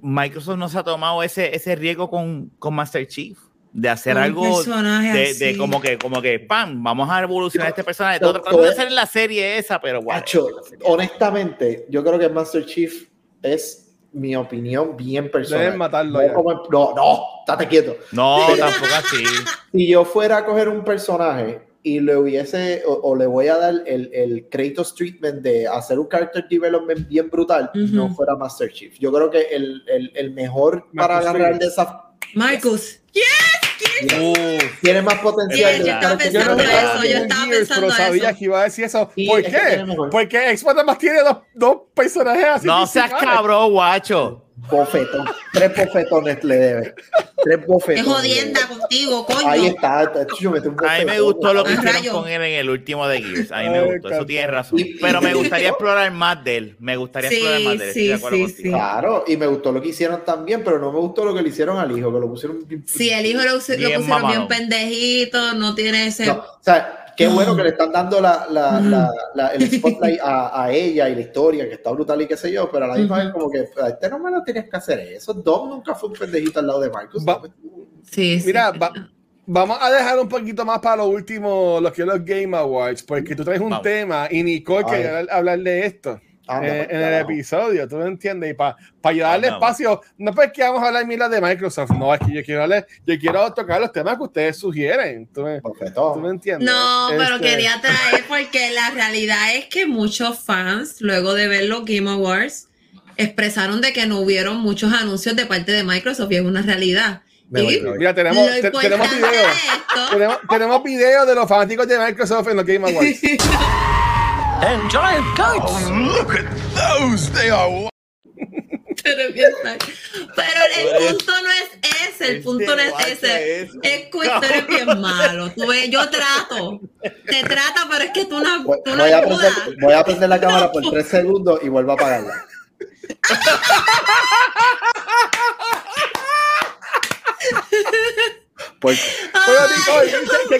Microsoft no se ha tomado ese, ese riesgo con, con Master Chief de hacer algo de, de, como que como que pam vamos a evolucionar este personaje. Todo tratando de hacer en la serie esa pero guacho, honestamente yo creo que Master Chief es mi opinión bien personal. Deben matarlo no, no, estate quieto. No tampoco así. Si yo fuera a coger un personaje y le hubiese o, le voy a dar el, el Kratos treatment de hacer un character development bien brutal no fuera Master Chief. Yo creo que el, el, el mejor para agarrar de esa Marcus tiene más potencial. yo estaba pensando eso, yo estaba pensando pero sabía que iba a decir eso. ¿Por qué? Porque Xbox más tiene dos, dos personajes así. No seas cabrón, guacho. Bofetón. Tres bofetones le debe. Tres bofetones. Qué jodienda contigo, coño. Ahí está. Yo me a mí me gustó lo que hicieron con él en el último de Gears. A mí me gustó. Eso tiene razón. Pero me gustaría explorar más de él. Me gustaría explorar más de él. Sí, sí, sí. Claro. Y me gustó lo que hicieron también, pero no me gustó lo que le hicieron al hijo, que lo pusieron. Sí, el hijo lo, pusieron bien pendejito. No tiene ese. o sea, Qué bueno que le están dando la, la, la, el spotlight a, a, ella y la historia, que está brutal y qué sé yo, pero a la misma vez como que a este no me lo tenías que hacer eso. Dom nunca fue un pendejito al lado de Marcus. sí, Mira, vamos a dejar un poquito más para lo último, lo que los Game Awards, porque tú traes un tema y Nicole quiere hablar de esto. Eh, en el episodio, tú me entiendes, y para ayudarle espacio, no es que vamos a hablar mira de Microsoft, no, es que yo quiero hablar, yo quiero tocar los temas que ustedes sugieren, tú me, ¿tú me entiendes. No, pero este quería traer porque la realidad es que muchos fans, luego de ver los Game Awards, expresaron de que no hubieron muchos anuncios de parte de Microsoft y es una realidad. Mira, tenemos, tenemos videos tenemos, videos de los fanáticos de Microsoft en los Game Awards. And giant goats. Oh, look at those. They are. Pero, el punto no es ese, el punto no es ese. Es que tú eres bien malo. Tú ves, yo trato, te trata, pero es que tú no, tú no voy, a prender, voy a prender la cámara por tres segundos y vuelvo a apagarla. Pues, ¿qué,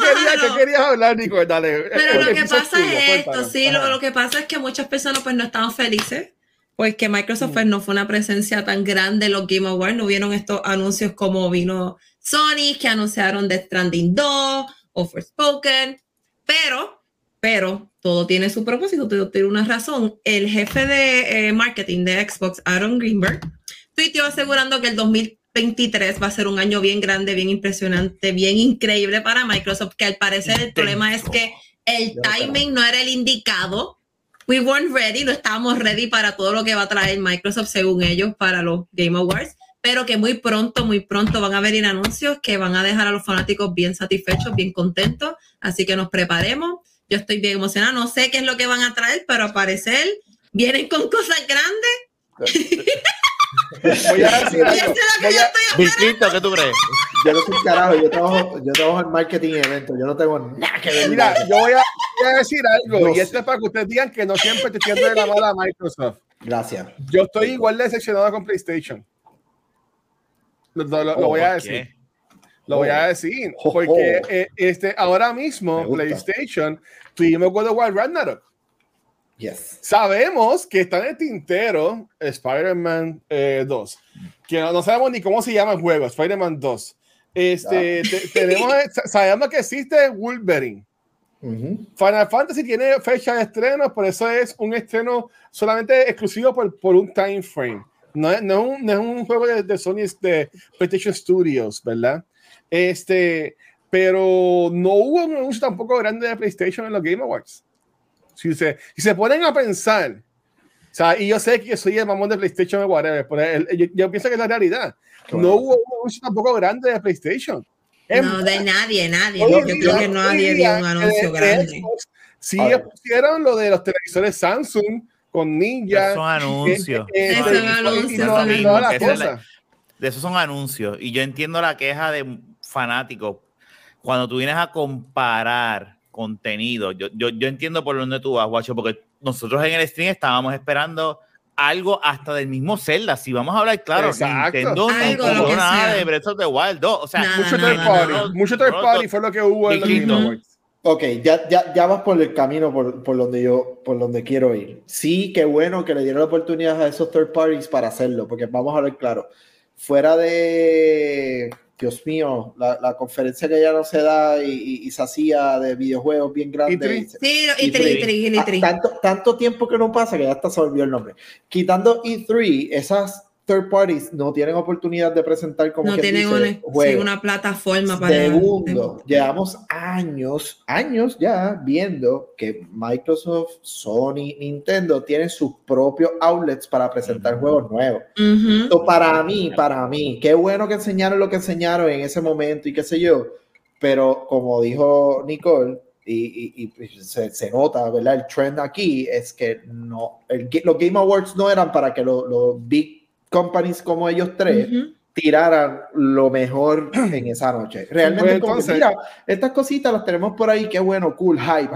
querías, hablar, Nicole? Dale. Pero lo que pasa es esto, sí, lo, que pasa es que muchas personas pues no estaban felices, pues que Microsoft pues, no fue una presencia tan grande en los Game Awards, no vieron estos anuncios como vino Sony, que anunciaron Death Stranding 2 o Forspoken, pero, pero, todo tiene su propósito, todo tiene una razón. El jefe de eh, marketing de Xbox, Aaron Greenberg, tuiteó asegurando que el 2000 23 va a ser un año bien grande, bien impresionante, bien increíble para Microsoft, que al parecer el problema es que el timing no era el indicado. We weren't ready, no estábamos ready para todo lo que va a traer Microsoft según ellos para los Game Awards, pero que muy pronto, muy pronto van a venir anuncios que van a dejar a los fanáticos bien satisfechos, bien contentos, así que nos preparemos. Yo estoy bien emocionada, no sé qué es lo que van a traer, pero al parecer vienen con cosas grandes. Voy a decir algo. ¿qué tú crees? Yo no soy carajo, yo trabajo, yo trabajo en marketing y eventos, yo no tengo nada que ver. Mira, yo voy a, decir algo, y esto es para que ustedes digan que no siempre te tiendo de la mala a Microsoft. Gracias. Yo estoy igual de decepcionado con PlayStation. Lo, voy a decir. Lo voy a decir. Porque eh, este, ahora mismo, PlayStation, tuvimos God of War Ragnarok. Sabemos que está en el tintero Spider-Man 2, eh, que no, sabemos ni cómo se llama el juego, Spider-Man 2. Este, tenemos, sabemos que existe Wolverine. Final Fantasy tiene fecha de estreno, por eso es un estreno solamente exclusivo por, por un time frame. No es, no un, no es un, juego de, de, Sony, de PlayStation Studios, ¿verdad? Este, pero no hubo un anuncio tampoco grande de PlayStation en los Game Awards. Si se, si se ponen a pensar, o sea, y yo sé que soy el mamón de PlayStation o whatever, pero yo, yo, pienso que es la realidad. No hubo un anuncio tampoco grande de PlayStation. No, de nadie, nadie. Yo creo que nadie dio un anuncio grande. Sí, pusieron lo de los televisores Samsung con Ninja. Son anuncios. Eh, son anuncios. De esos son anuncios. Y yo entiendo la queja de fanáticos. Cuando tú vienes a comparar contenido, yo, yo, yo entiendo por dónde tú vas, Guacho, porque nosotros en el stream estábamos esperando algo hasta del mismo Zelda. Si vamos a hablar claro, Exacto. Nintendo Algo, no nada de Breath of the Wild 2. O sea, Nada, mucho nada, third nada. party, no, mucho third party fue lo que hubo en Awards. Ok, ya, ya, ya vas por el camino por, por donde yo por donde quiero ir. Sí, qué bueno que le dieron la oportunidad a esos third parties para hacerlo, porque vamos a ver claro, fuera de, Dios mío, la, la conferencia que ya no se da y, y- y se hacía de videojuegos bien grande. E3. Sí, y E3. tri, tri, y Ah, tri. Tanto, tanto tiempo que no pasa que ya hasta se olvidó el nombre. Quitando E3, esas third parties no tienen oportunidad de presentar como No que tienen dice, una, sí, una plataforma para. Segundo, llevamos años, años ya viendo que Microsoft, Sony, Nintendo tienen sus propios outlets para presentar juegos nuevos. Ujú. So, para mí, para mí, qué bueno que enseñaron lo que enseñaron en ese momento y qué sé yo, pero como dijo Nicole, y, y- y se, se nota, ¿verdad? El trend aquí es que no, el los Game Awards no eran para que los los big companies como ellos tres Ujú. tiraran lo mejor en esa noche. Realmente, Pues como que, entonces- mira, estas cositas las tenemos por ahí, qué bueno, cool, hype.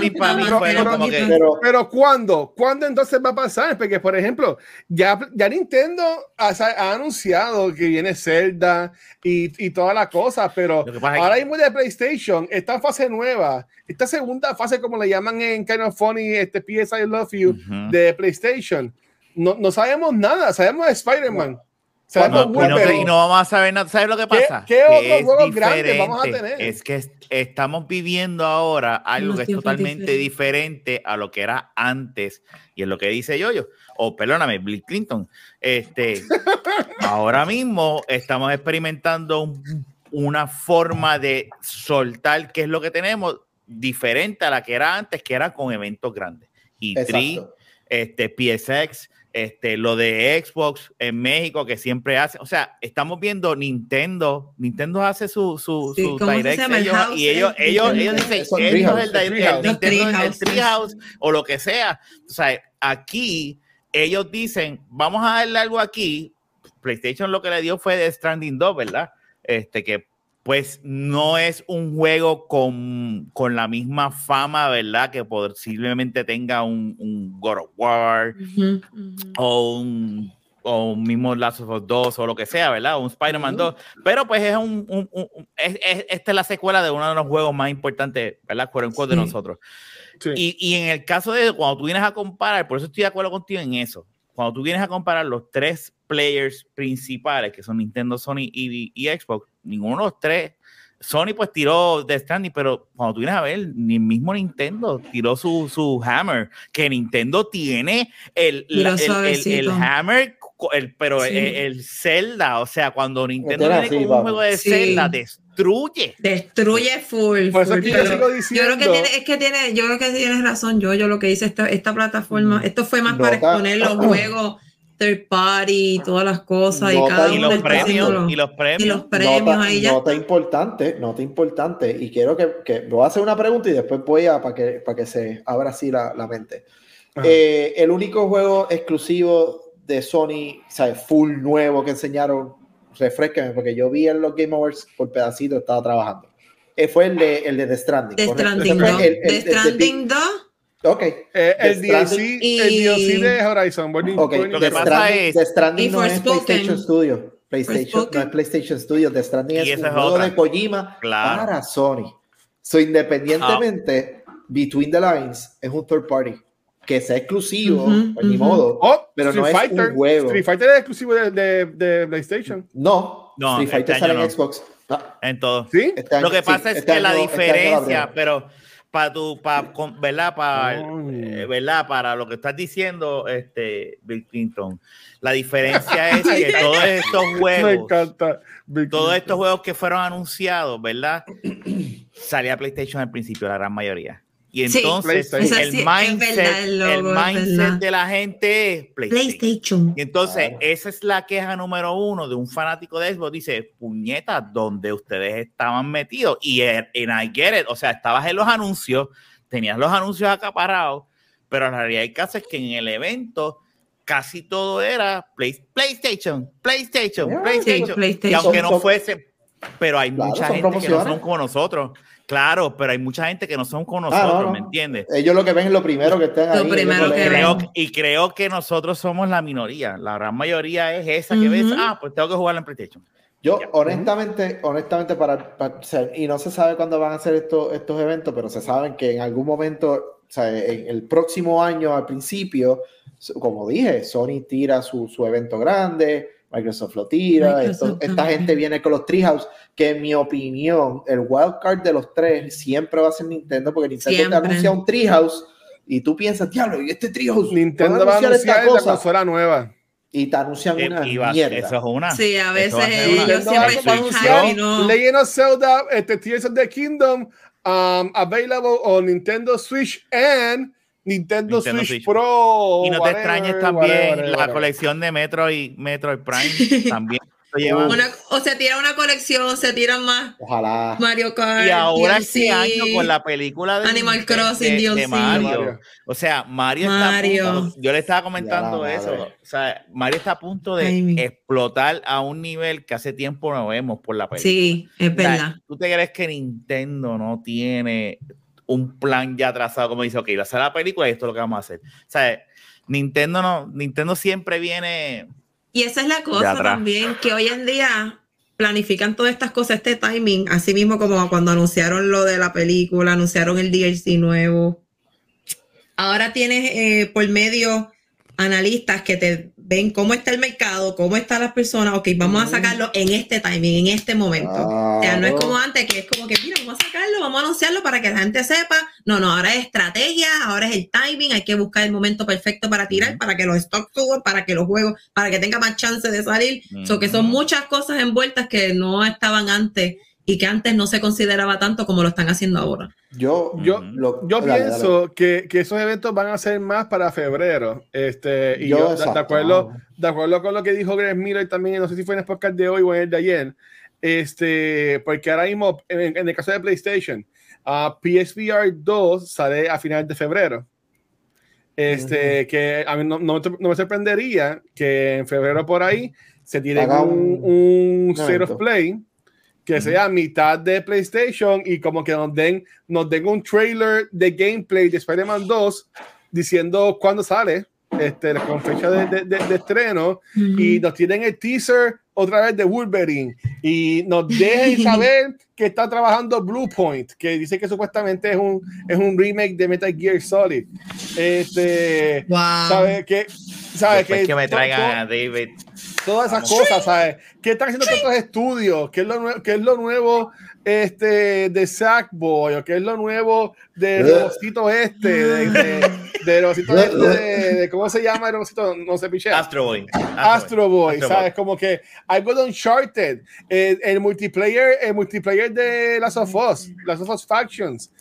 Mí pero- pero- como que. Pero, Pero ¿cuándo? ¿Cuándo entonces va a pasar? Porque, por ejemplo, ya, ya Nintendo ha, ha anunciado que viene Zelda y, y toda la cosa, pero ahora mismo de PlayStation, esta fase nueva, esta segunda fase, como le llaman en Kind of Funny, este PS I Love You Ujú. de PlayStation, no, no sabemos nada, sabemos de Spider-Man. Sabemos No, y, no, Wolverine. y no vamos a saber nada. ¿Sabes lo que pasa? qué Que otros juegos grandes vamos a diferente. tener? Es que es- estamos viviendo ahora algo que es totalmente diferente a lo que era antes. Y es lo que dice Yoyo. O perdóname, Bill Clinton. Este, ahora mismo estamos experimentando un- una forma de soltar qué es lo que tenemos diferente a la que era antes, que era con eventos grandes. Y Tri, exacto. este, PSX, este, lo de Xbox en México que siempre hace, o sea, estamos viendo Nintendo, Nintendo hace su, su, Sí, su ¿cómo se direct? El y ellos, el ellos, ellos dicen, esto es el. Nintendo, el Treehouse, Treehouse o lo que sea. O sea, aquí ellos dicen, vamos a darle algo aquí. PlayStation lo que le dio fue de Stranding 2, ¿verdad? Este que pues no es un juego con, con la misma fama, ¿verdad? Que posiblemente tenga un, un God of War Ujú, ujú. o un, o un mismo Last of Us 2 o lo que sea, ¿verdad? Un Spider-Man 2. Pero pues es un, un- un- es- es- esta es la secuela de uno de los juegos más importantes, ¿verdad? Unquote, de Sí. nosotros. Sí. Y, y en el caso de cuando tú vienes a comparar, por eso estoy de acuerdo contigo en eso, cuando tú vienes a comparar los tres players principales, que son Nintendo, Sony y, y Xbox, ninguno de los tres, Sony pues tiró Death Stranding, pero cuando tú vienes a ver, ni el mismo Nintendo tiró su, su Hammer, que Nintendo tiene el, la- el, el-. Hammer, el, pero Sí. el, el Zelda, o sea, cuando Nintendo tiene viene así, con un papi. juego de Sí. Zelda, destruye. Destruye full. Por eso full, es que yo sigo yo diciendo. creo que tiene, es que tiene, yo creo que tienes razón, yo, yo lo que hice esta, esta plataforma, esto fue más para exponer los juegos third party y todas las cosas y Nota cada Y uno los está premios, haciéndolo. y los premios. y los premios nota, ahí ya. nota importante, nota importante, y quiero que, que voy a hacer una pregunta y después voy a para que, para que se abra así la, la mente. Eh, el único juego exclusivo de Sony, o sea, full nuevo que enseñaron, refresquenme, porque yo vi en los Game Awards por pedacito, estaba trabajando. Eh, fue el de, el de The Stranding. The correcto. Stranding Ese fue 2. el- el- The el de Big- Stranding 2. Ok, Eh, el, DLC, el y- DLC de Horizon. Bonnie- ok. Bonnie- Lo que The pasa Stranding, es- The Stranding no es. PlayStation Studio. PlayStation, no es PlayStation Studio. The Stranding Y es un juego de Kojima Claro. para Sony. So, independientemente, Between the Lines es un third party que sea exclusivo, Ujú, pues, ni ujú. modo. Oh, Pero Street no es un Fighter. juego. Street Fighter es exclusivo de, de, de PlayStation. No, No, Street Fighter este sale año en. Xbox. Ah, En todo. ¿Sí? este año- Lo que sí, pasa es este que la año- diferencia, pero para tu, para, ¿verdad? Para, eh, ¿verdad? Para lo que estás diciendo, este, Bill Clinton. La diferencia es que todos estos juegos, todos estos juegos que fueron anunciados, ¿verdad? Salía PlayStation al principio, la gran mayoría. Y entonces el mindset, el mindset de la gente es PlayStation. Y entonces esa es la queja número uno de un fanático de Xbox. Dice, puñeta, donde ustedes estaban metidos. Y en I get it, o sea, estabas en los anuncios, tenías los anuncios acaparados, pero la realidad hay casos es que en el evento casi todo era PlayStation, PlayStation, PlayStation. Y aunque no fuese, pero hay mucha gente que no son como nosotros Claro, pero hay mucha gente que no son con ah, nosotros, ¿me entiendes? Ellos lo que ven es lo primero que están ahí. Primero que creo, y creo que nosotros somos la minoría. La gran mayoría es esa que ves, ah, pues tengo que jugar en PlayStation. Yo, honestamente, honestamente, para, y no se sabe cuándo van a hacer estos, estos eventos, pero se saben que en algún momento, o sea, en el próximo año, al principio, como dije, Sony tira su, su evento grande, Microsoft lo tira, esta gente viene con los Treehouse, que en mi opinión, el wildcard de los tres siempre va a ser Nintendo, porque Nintendo te anuncia un Treehouse y tú piensas, diablo, ¿y este Treehouse? Nintendo va a anunciar esta cosa? la consola nueva. Y te anuncian una mierda. Eso es una. Sí, a veces ellos siempre están no. Legend of Zelda, este, Tears of the Kingdom, um, available on Nintendo Switch and Nintendo, Switch, Pro. Y no te extrañes también la colección de Metro y Metro Prime también. o se tira una colección, se tiran más. Ojalá. Mario Kart. Y ahora este año con la película de Animal Crossing, de, de Mario. O sea, Mario, Está yo le estaba comentando eso. O sea, Mario está a punto de explotar a un nivel que hace tiempo no vemos por la película. Sí, es verdad. ¿Tú te crees que Nintendo no tiene un plan ya trazado, como dice, ok, va a hacer la película y esto es lo que vamos a hacer. O sea, Nintendo no, Nintendo siempre viene. Y esa es la cosa también, que hoy en día planifican todas estas cosas, este timing, así mismo como cuando anunciaron lo de la película, anunciaron el DLC nuevo. Ahora tienes eh, por medio analistas que te ven cómo está el mercado, cómo están las personas, ok, vamos a sacarlo en este timing, en este momento. O sea, no es como antes, que es como que, mira, vamos a sacarlo, vamos a anunciarlo para que la gente sepa. No, no, ahora es estrategia, ahora es el timing, hay que buscar el momento perfecto para tirar, para que los stocks suban, para que los juegos, para que tenga más chance de salir. O que son muchas cosas envueltas que no estaban antes y que antes no se consideraba tanto como lo están haciendo ahora. Yo, yo, yo pienso Que, que, esos eventos van a ser más para febrero. Este, y yo, de, acuerdo, de acuerdo con lo que dijo Greg Miller también, no sé si fue en el podcast de hoy o en el de ayer, este, porque ahora mismo, en, el caso de PlayStation, uh, PSVR 2 sale a finales de febrero. Este, que a mí no, no, me sorprendería que en febrero por ahí se tire un, un, un Play que sea mitad de PlayStation y como que nos den, nos den un trailer de gameplay de Spider-Man 2 diciendo cuándo sale, este, con fecha de, de, estreno, y nos tienen el teaser otra vez de Wolverine y nos dejen saber que está trabajando Bluepoint, que dice que supuestamente es un, es un remake de Metal Gear Solid. Este, wow. ¿Sabe que, sabe que, que me traigan a David todas esas cosas, ¿sabes? ¿Qué están haciendo otros estudios? ¿Qué es lo, qué es lo nuevo este, de Sackboy? ¿O qué es lo nuevo del robocito este? De, de, de este, de, ¿cómo se llama el robocito? No sé, piché. Astro Boy. Astro, Boy, ¿sabes? Como que algo de Uncharted, el, el, multiplayer, el multiplayer de Last of Us, Last of Us Factions.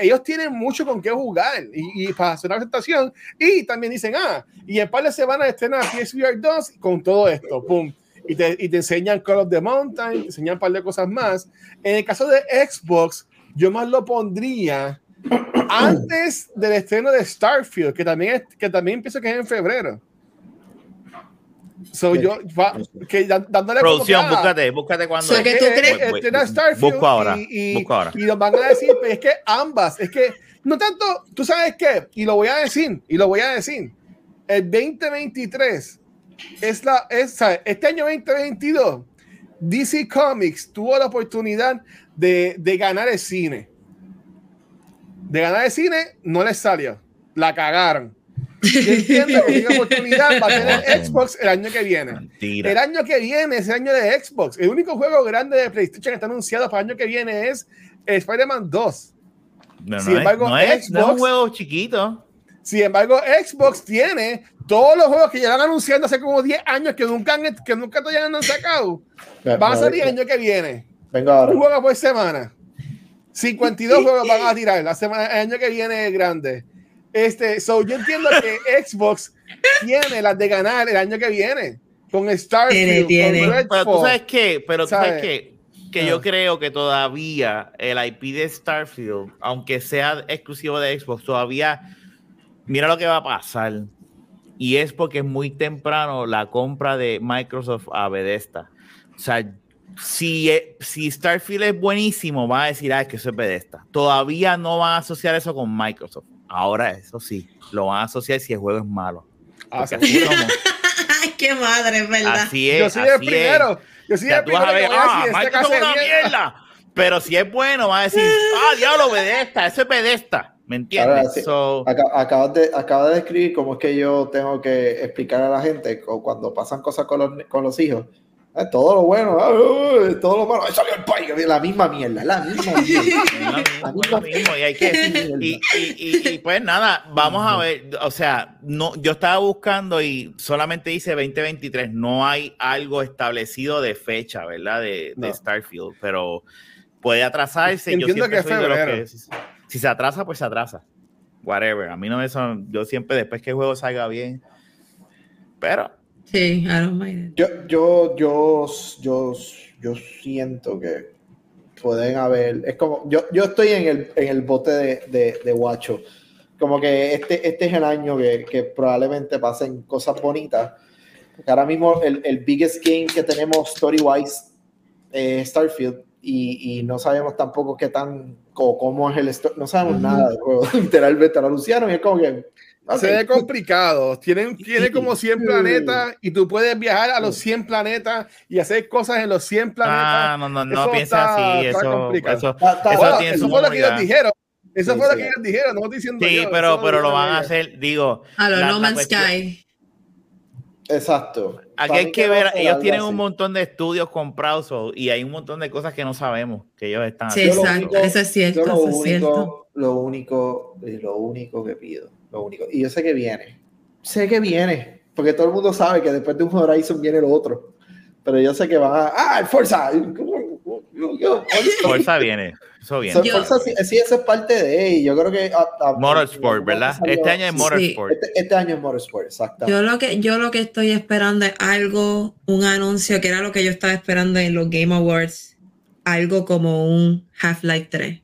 Ellos tienen mucho con qué jugar y, y, para hacer una presentación. Y también dicen, ah, y en par de semanas estrenan PSVR 2 con todo esto, pum. Y te, y te enseñan Call of the Mountain, te enseñan un par de cosas más. En el caso de Xbox, yo más lo pondría antes del estreno de Starfield, que también, es, que también pienso que es en febrero. So yo, que dándole Producción, ah, búscate, búscate cuando. So que tú crees, busco ahora, y, busco ahora. Y nos van a decir, es que ambas, es que no tanto, tú sabes qué, y lo voy a decir, y lo voy a decir, el 2023 es la, es, este año 2022, DC Comics tuvo la oportunidad de, de ganar el cine. De ganar el cine, no les salió, la cagaron yo entiendo que tiene oportunidad va a tener Xbox el año que viene. El año que viene es el año de Xbox. El único juego grande de PlayStation que está anunciado para el año que viene es Spider-Man 2. No, sin embargo, no es, Xbox, no es un juego chiquito. Sin embargo, Xbox tiene todos los juegos que llevan anunciando hace como 10 años que nunca, han, que nunca todavía han sacado. Van a salir el año que viene. Venga ahora. Un juego por semana. 52 juegos van a tirar. La semana, el año que viene es grande. Este, so yo entiendo que Xbox tiene las de ganar el año que viene. Con Starfield, Con Pero tú sabes qué, pero tú sabes qué, que yo ah. creo que todavía el IP de Starfield, aunque sea exclusivo de Xbox, todavía mira lo que va a pasar. Y es porque es muy temprano la compra de Microsoft a Bethesda. O sea, si, e, si Starfield es buenísimo, van a decir, ah, es que eso es Bethesda. Todavía no van a asociar eso con Microsoft. Ahora, eso sí, lo van a asociar si el juego es malo. Ah, Ay, qué madre, ¿verdad? Así es. Yo soy el primero. Yo soy el primero. Ver, ah, Microsoft es una mierda. Pero si es bueno, van a decir, ah, diablo, Bethesda, eso es Bethesda. ¿Me entiendes? acabas, de, acabas de describir cómo es que yo tengo que explicar a la gente cuando pasan cosas con los, con los hijos. Eh, todo lo bueno, ah, todo lo malo, salió el país, la misma mierda, la misma mierda. la misma, mismo, y, hay que, y, y, y, pues nada, vamos a ver, o sea, no, yo estaba buscando y solamente dice 2023, no hay algo establecido de fecha, ¿verdad? De, de Starfield, pero puede atrasarse. Entiendo yo que, que si se atrasa, pues se atrasa. Whatever. A mí no eso, yo siempre después que el juego salga bien. Pero. Sí, I don't mind Yo, yo, yo, yo, yo siento que pueden haber. Es como. Yo, yo estoy en el, en el bote de, de, de Guacho. Como que este, este es el año que, que probablemente pasen cosas bonitas. Porque ahora mismo el, el biggest game que tenemos story-wise es Starfield y, no sabemos tampoco qué tan o cómo es el no sabemos nada del juego, literalmente lo anunciaron y es como que se ve complicado, tienen, tiene como 100 planetas y tú puedes viajar a los 100 planetas y hacer cosas en los 100 planetas. Ah, no, no, no piensa así, eso, eso, eso, fue lo que ellos dijeron. Eso fue lo que ellos dijeron, no estoy diciendo Sí, pero, pero lo van a hacer, digo. A lo No Man's Sky. Exacto. Aquí hay que ver, ellos tienen un montón de estudios comprados y hay un montón de cosas que no sabemos que ellos están Sí, exacto, eso es cierto. lo, único, es cierto. lo único, lo único que pido, lo único, y yo sé que viene, sé que viene, porque todo el mundo sabe que después de un Horizon viene lo otro, pero yo sé que van a, ah, Forza, Forza viene. Eso viene. sí, eso es parte de él. Yo creo que. Motorsport, ¿verdad? este año es Motorsport. Este, este, año es Motorsport, exacto. Yo lo, que, yo lo que estoy esperando es algo, un anuncio, que era lo que yo estaba esperando en los Game Awards. Algo como un Half-Life 3.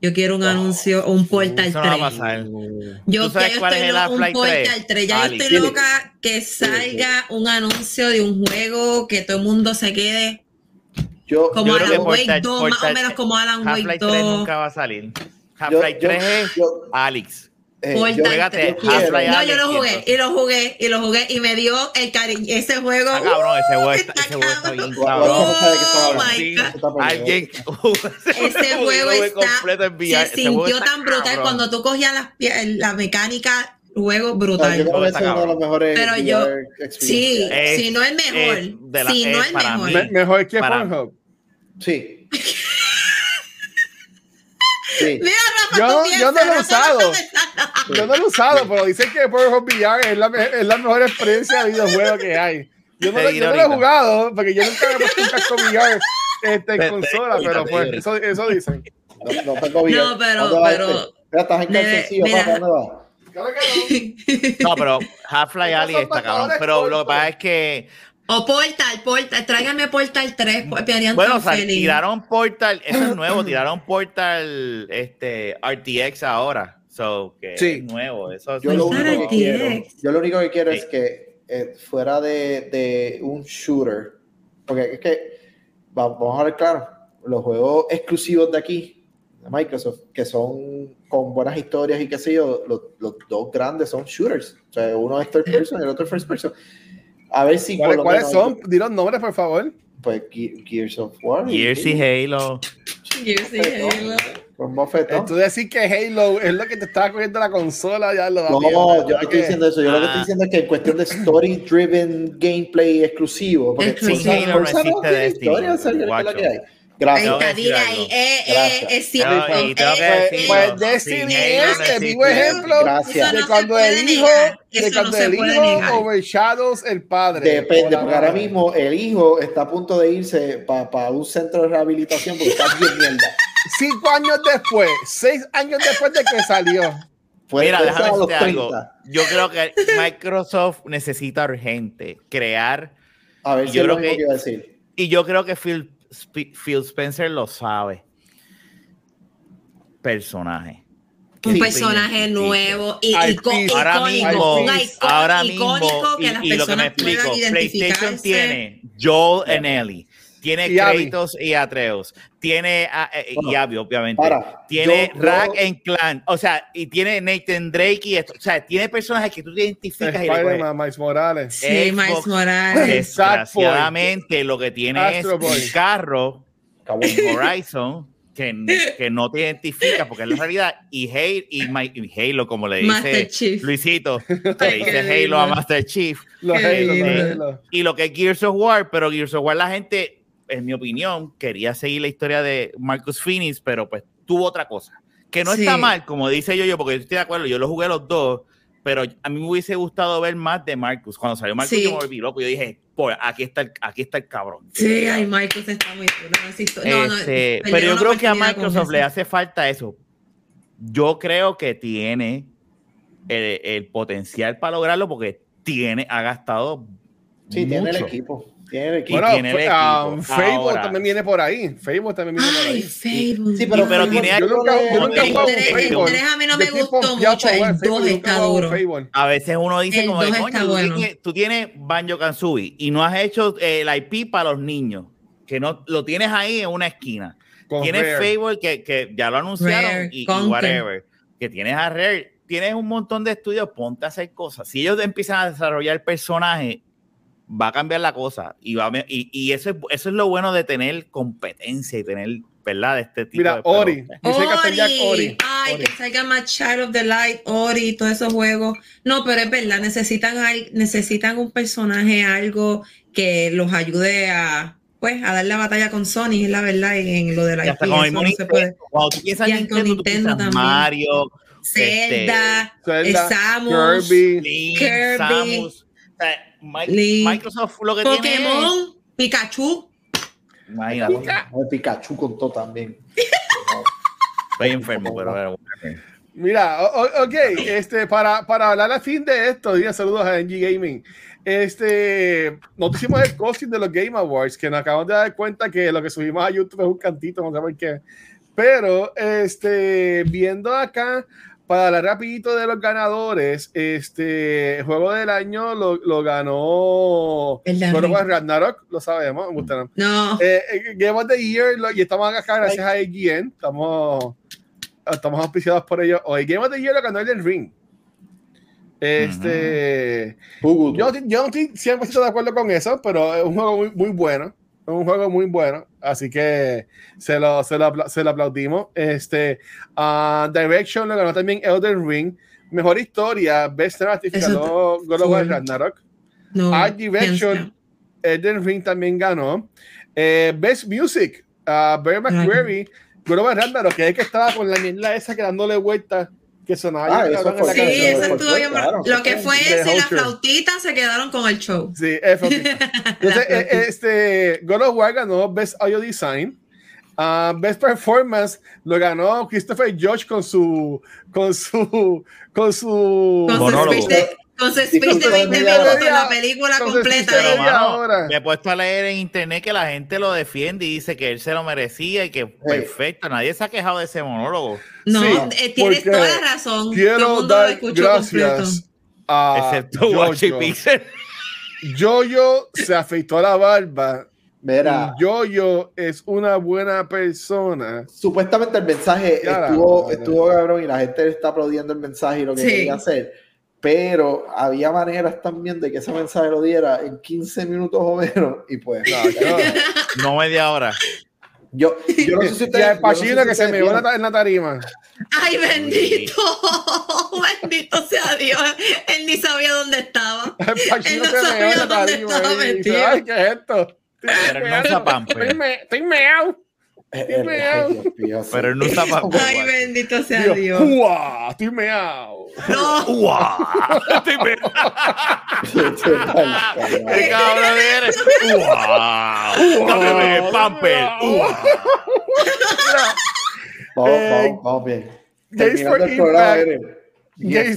Yo quiero un anuncio o un Portal 3. No va a pasar. Yo quiero un Portal 3. Ya estoy loca que salga un anuncio de un juego que todo el mundo se quede yo, como Alan Wake 2, más o menos como Alan Wake 2. 3 nunca va a salir. Half-Life 3 es Alex. Eh, yo, no, yo lo jugué y lo jugué y lo jugué y me dio el cariño. Ese juego. Ah, cabrón, ese juego está, ese juego está bien cabrón. Oh my God. Alguien, ese juego está. Se sintió tan brutal cuando tú cogías la, la mecánica juego brutal. yo creo que es uno de los mejores. Pero yo, sí, si no es mejor, si no es mejor. mejor que Pornhub. Sí. Sí. Mira, Rafa, yo, yo no lo he usado. Yo no lo he usado, pero dicen que Pornhub VR es la, es la mejor experiencia de videojuego que hay. Yo no, yo no lo he jugado, porque yo nunca he puesto un casco VR este, en consola, pero pues eso, eso dicen. No, no tengo VR. No, pero, pero. estás en calzoncillo, ¿para dónde vas? No, pero Half-Life Ali está cabrón. Pero lo que pasa es que o Portal, Portal, tráigame Portal 3, pues, Bueno, o sea, tiraron Portal, eso es nuevo, tiraron Portal este, RTX ahora. So, que sí. es nuevo. Eso yo, lo único que quiero, yo lo único que quiero es que eh, fuera de, de, un shooter, porque es que, vamos a ver claro, los juegos exclusivos de aquí, de Microsoft, que son con buenas historias y qué sé yo, los, los dos grandes son shooters. O sea, uno es third person y el otro es first person. A ver si. ¿Cuáles, ¿cuáles son? Dinos nombres, por favor. Pues Gears of War. Gears y Halo. Gears y Halo. Pues Tú decís que Halo es lo que te estaba cogiendo la consola, ya lo No, yo no estoy diciendo eso. Yo lo que estoy ah. diciendo es que en cuestión de story driven gameplay exclusivo. Porque sí, Halo no existe de historia, o sea, que hay. Gracias. ahí. Eh, eh, es cierto. Pues Destiny es el vivo ejemplo de cuando el hijo, de cuando el hijo overshadows el padre. Depende, porque ahora mismo el hijo está a punto de irse para un centro de rehabilitación porque está bien mierda. Cinco años después, seis años después de que salió. Mira, déjame decirte algo. Yo creo que Microsoft necesita urgente crear. A ver si yo creo que, que decir. Y yo creo que Phil Phil Spencer lo sabe. Personaje. Un personaje nuevo y icónico, ahora mismo, ahora mismo que las y, lo que me explico, PlayStation tiene Joel and Ellie, tiene créditos y Atreus, tiene eh, y Abby, obviamente, tiene Rack en Clan, o sea, y tiene Nathan Drake y esto, o sea, tiene personajes que tú te identificas y Miles Morales. Sí, Miles Morales. Desgraciadamente, lo que tiene es un carro, Horizon, que, que, no te identifica porque es la realidad y, Halo, y, Halo como le dice Luisito le dice Halo a Master Chief. Eh, y lo que es Gears of War pero Gears of War la gente en mi opinión, quería seguir la historia de Marcus Phoenix, pero pues tuvo otra cosa. Que no está mal, como dice yo, yo, porque yo estoy de acuerdo, yo lo jugué los dos, pero a mí me hubiese gustado ver más de Marcus. Cuando salió Marcus, yo me volví loco. Yo dije, pues aquí está el, aquí está el cabrón. Sí, ay, Marcus está muy no, no, este, pero yo creo que a Microsoft le hace falta eso. Yo creo que tiene el, el potencial para lograrlo porque tiene, ha gastado. Sí, tiene el equipo. Tiene Bueno, um, Facebook también viene por ahí. Facebook también viene por ahí. Facebook. Sí, pero, pero tiene yo nunca, yo nunca el, Facebook. a mí no me gustó mucho. El 2 está duro. A veces uno dice como, coño, bueno. tú, tienes, Banjo Kazooie y no has hecho el IP para los niños, que no lo tienes ahí en una esquina. tienes Facebook que, que, ya lo anunciaron y, y, whatever. Que tienes a Rare. Tienes un montón de estudios, ponte a hacer cosas. Si ellos empiezan a desarrollar el personaje va a cambiar la cosa y, va y, y, eso, es, eso es lo bueno de tener competencia y tener, ¿verdad? Este tipo Mira, de Ori. Ori. Ori. Ay, que salga más Child of the Light, Ori, todos esos juegos. No, pero es verdad, necesitan, necesitan un personaje, algo que los ayude a pues a dar la batalla con Sony, es la verdad, en, lo de la IP, no se puede. Cuando tú piensas en Nintendo, Nintendo también. Mario, Zelda, este, Samus, Kirby, Kirby. Samus. Microsoft lo que Pokémon, tiene Pokémon, Pikachu. Imagínate. Pikachu contó también. Estoy enfermo, pero Mira, ok, este, para, para hablar a fin de esto, diga saludos a NG Gaming. Este, nos hicimos el costing de los Game Awards, que nos acabamos de dar cuenta que lo que subimos a YouTube es un cantito, no sé por qué. Pero, este, viendo acá, para hablar rapidito de los ganadores, este juego del año lo, lo ganó Ragnarok, lo sabemos, no. Eh, eh, Game of the Year, y estamos acá gracias a EGN, estamos, estamos auspiciados por ellos. Hoy Game of the Year lo ganó el Ring. Este, yo, yo, no estoy 100% de acuerdo con eso, pero es un juego muy, muy bueno un juego muy bueno, así que se lo, se lo, se lo aplaudimos. Este, uh, Direction lo ganó también Elden Ring. Mejor historia, Best ratificado God of War Ragnarok. No, Art Direction, Elden Ring también ganó. Eh, Best Music, uh, Barry McQuarrie, God of War Ragnarok, que es que estaba con la mierda esa que dándole vueltas que sonaba. Ah, eso fue, sí, eso estuvo bien. lo que fue eso y las flautitas se quedaron con el show. Sí, es Entonces, eh, este, God of War ganó Best Audio Design. Uh, Best Performance lo ganó Christopher George con su con su con su con monólogo. Su con su speech de 20 minutos, la película completa. me he puesto a leer en internet que la gente lo defiende y dice que él se lo merecía y que perfecto, nadie se ha quejado de ese monólogo. No, eh, tienes toda la razón. Quiero dar gracias a Excepto Jojo. Jojo se afeitó la barba. Mira, Jojo es una buena persona. Supuestamente el mensaje estuvo, estuvo cabrón y la gente le está aplaudiendo el mensaje y lo que quería hacer pero había maneras también de que ese mensaje lo diera en 15 minutos o menos y pues no, media hora yo, yo no sé si usted, el Pachino que se me iba en la tarima. Ay bendito bendito sea Dios. Él ni sabía dónde estaba. Él no sabía dónde estaba metido. Ay qué es esto pero no estoy, me, estoy meado Pero no está para. Ay, bendito sea Dios. ¡Uah! Estoy meado. No. ¡Uah! Estoy meado. ¡Qué cabrón eres! ¡Uah! ¡Cámbiame el pamper! ¡Uah! Vamos, vamos bien. Games for Impact.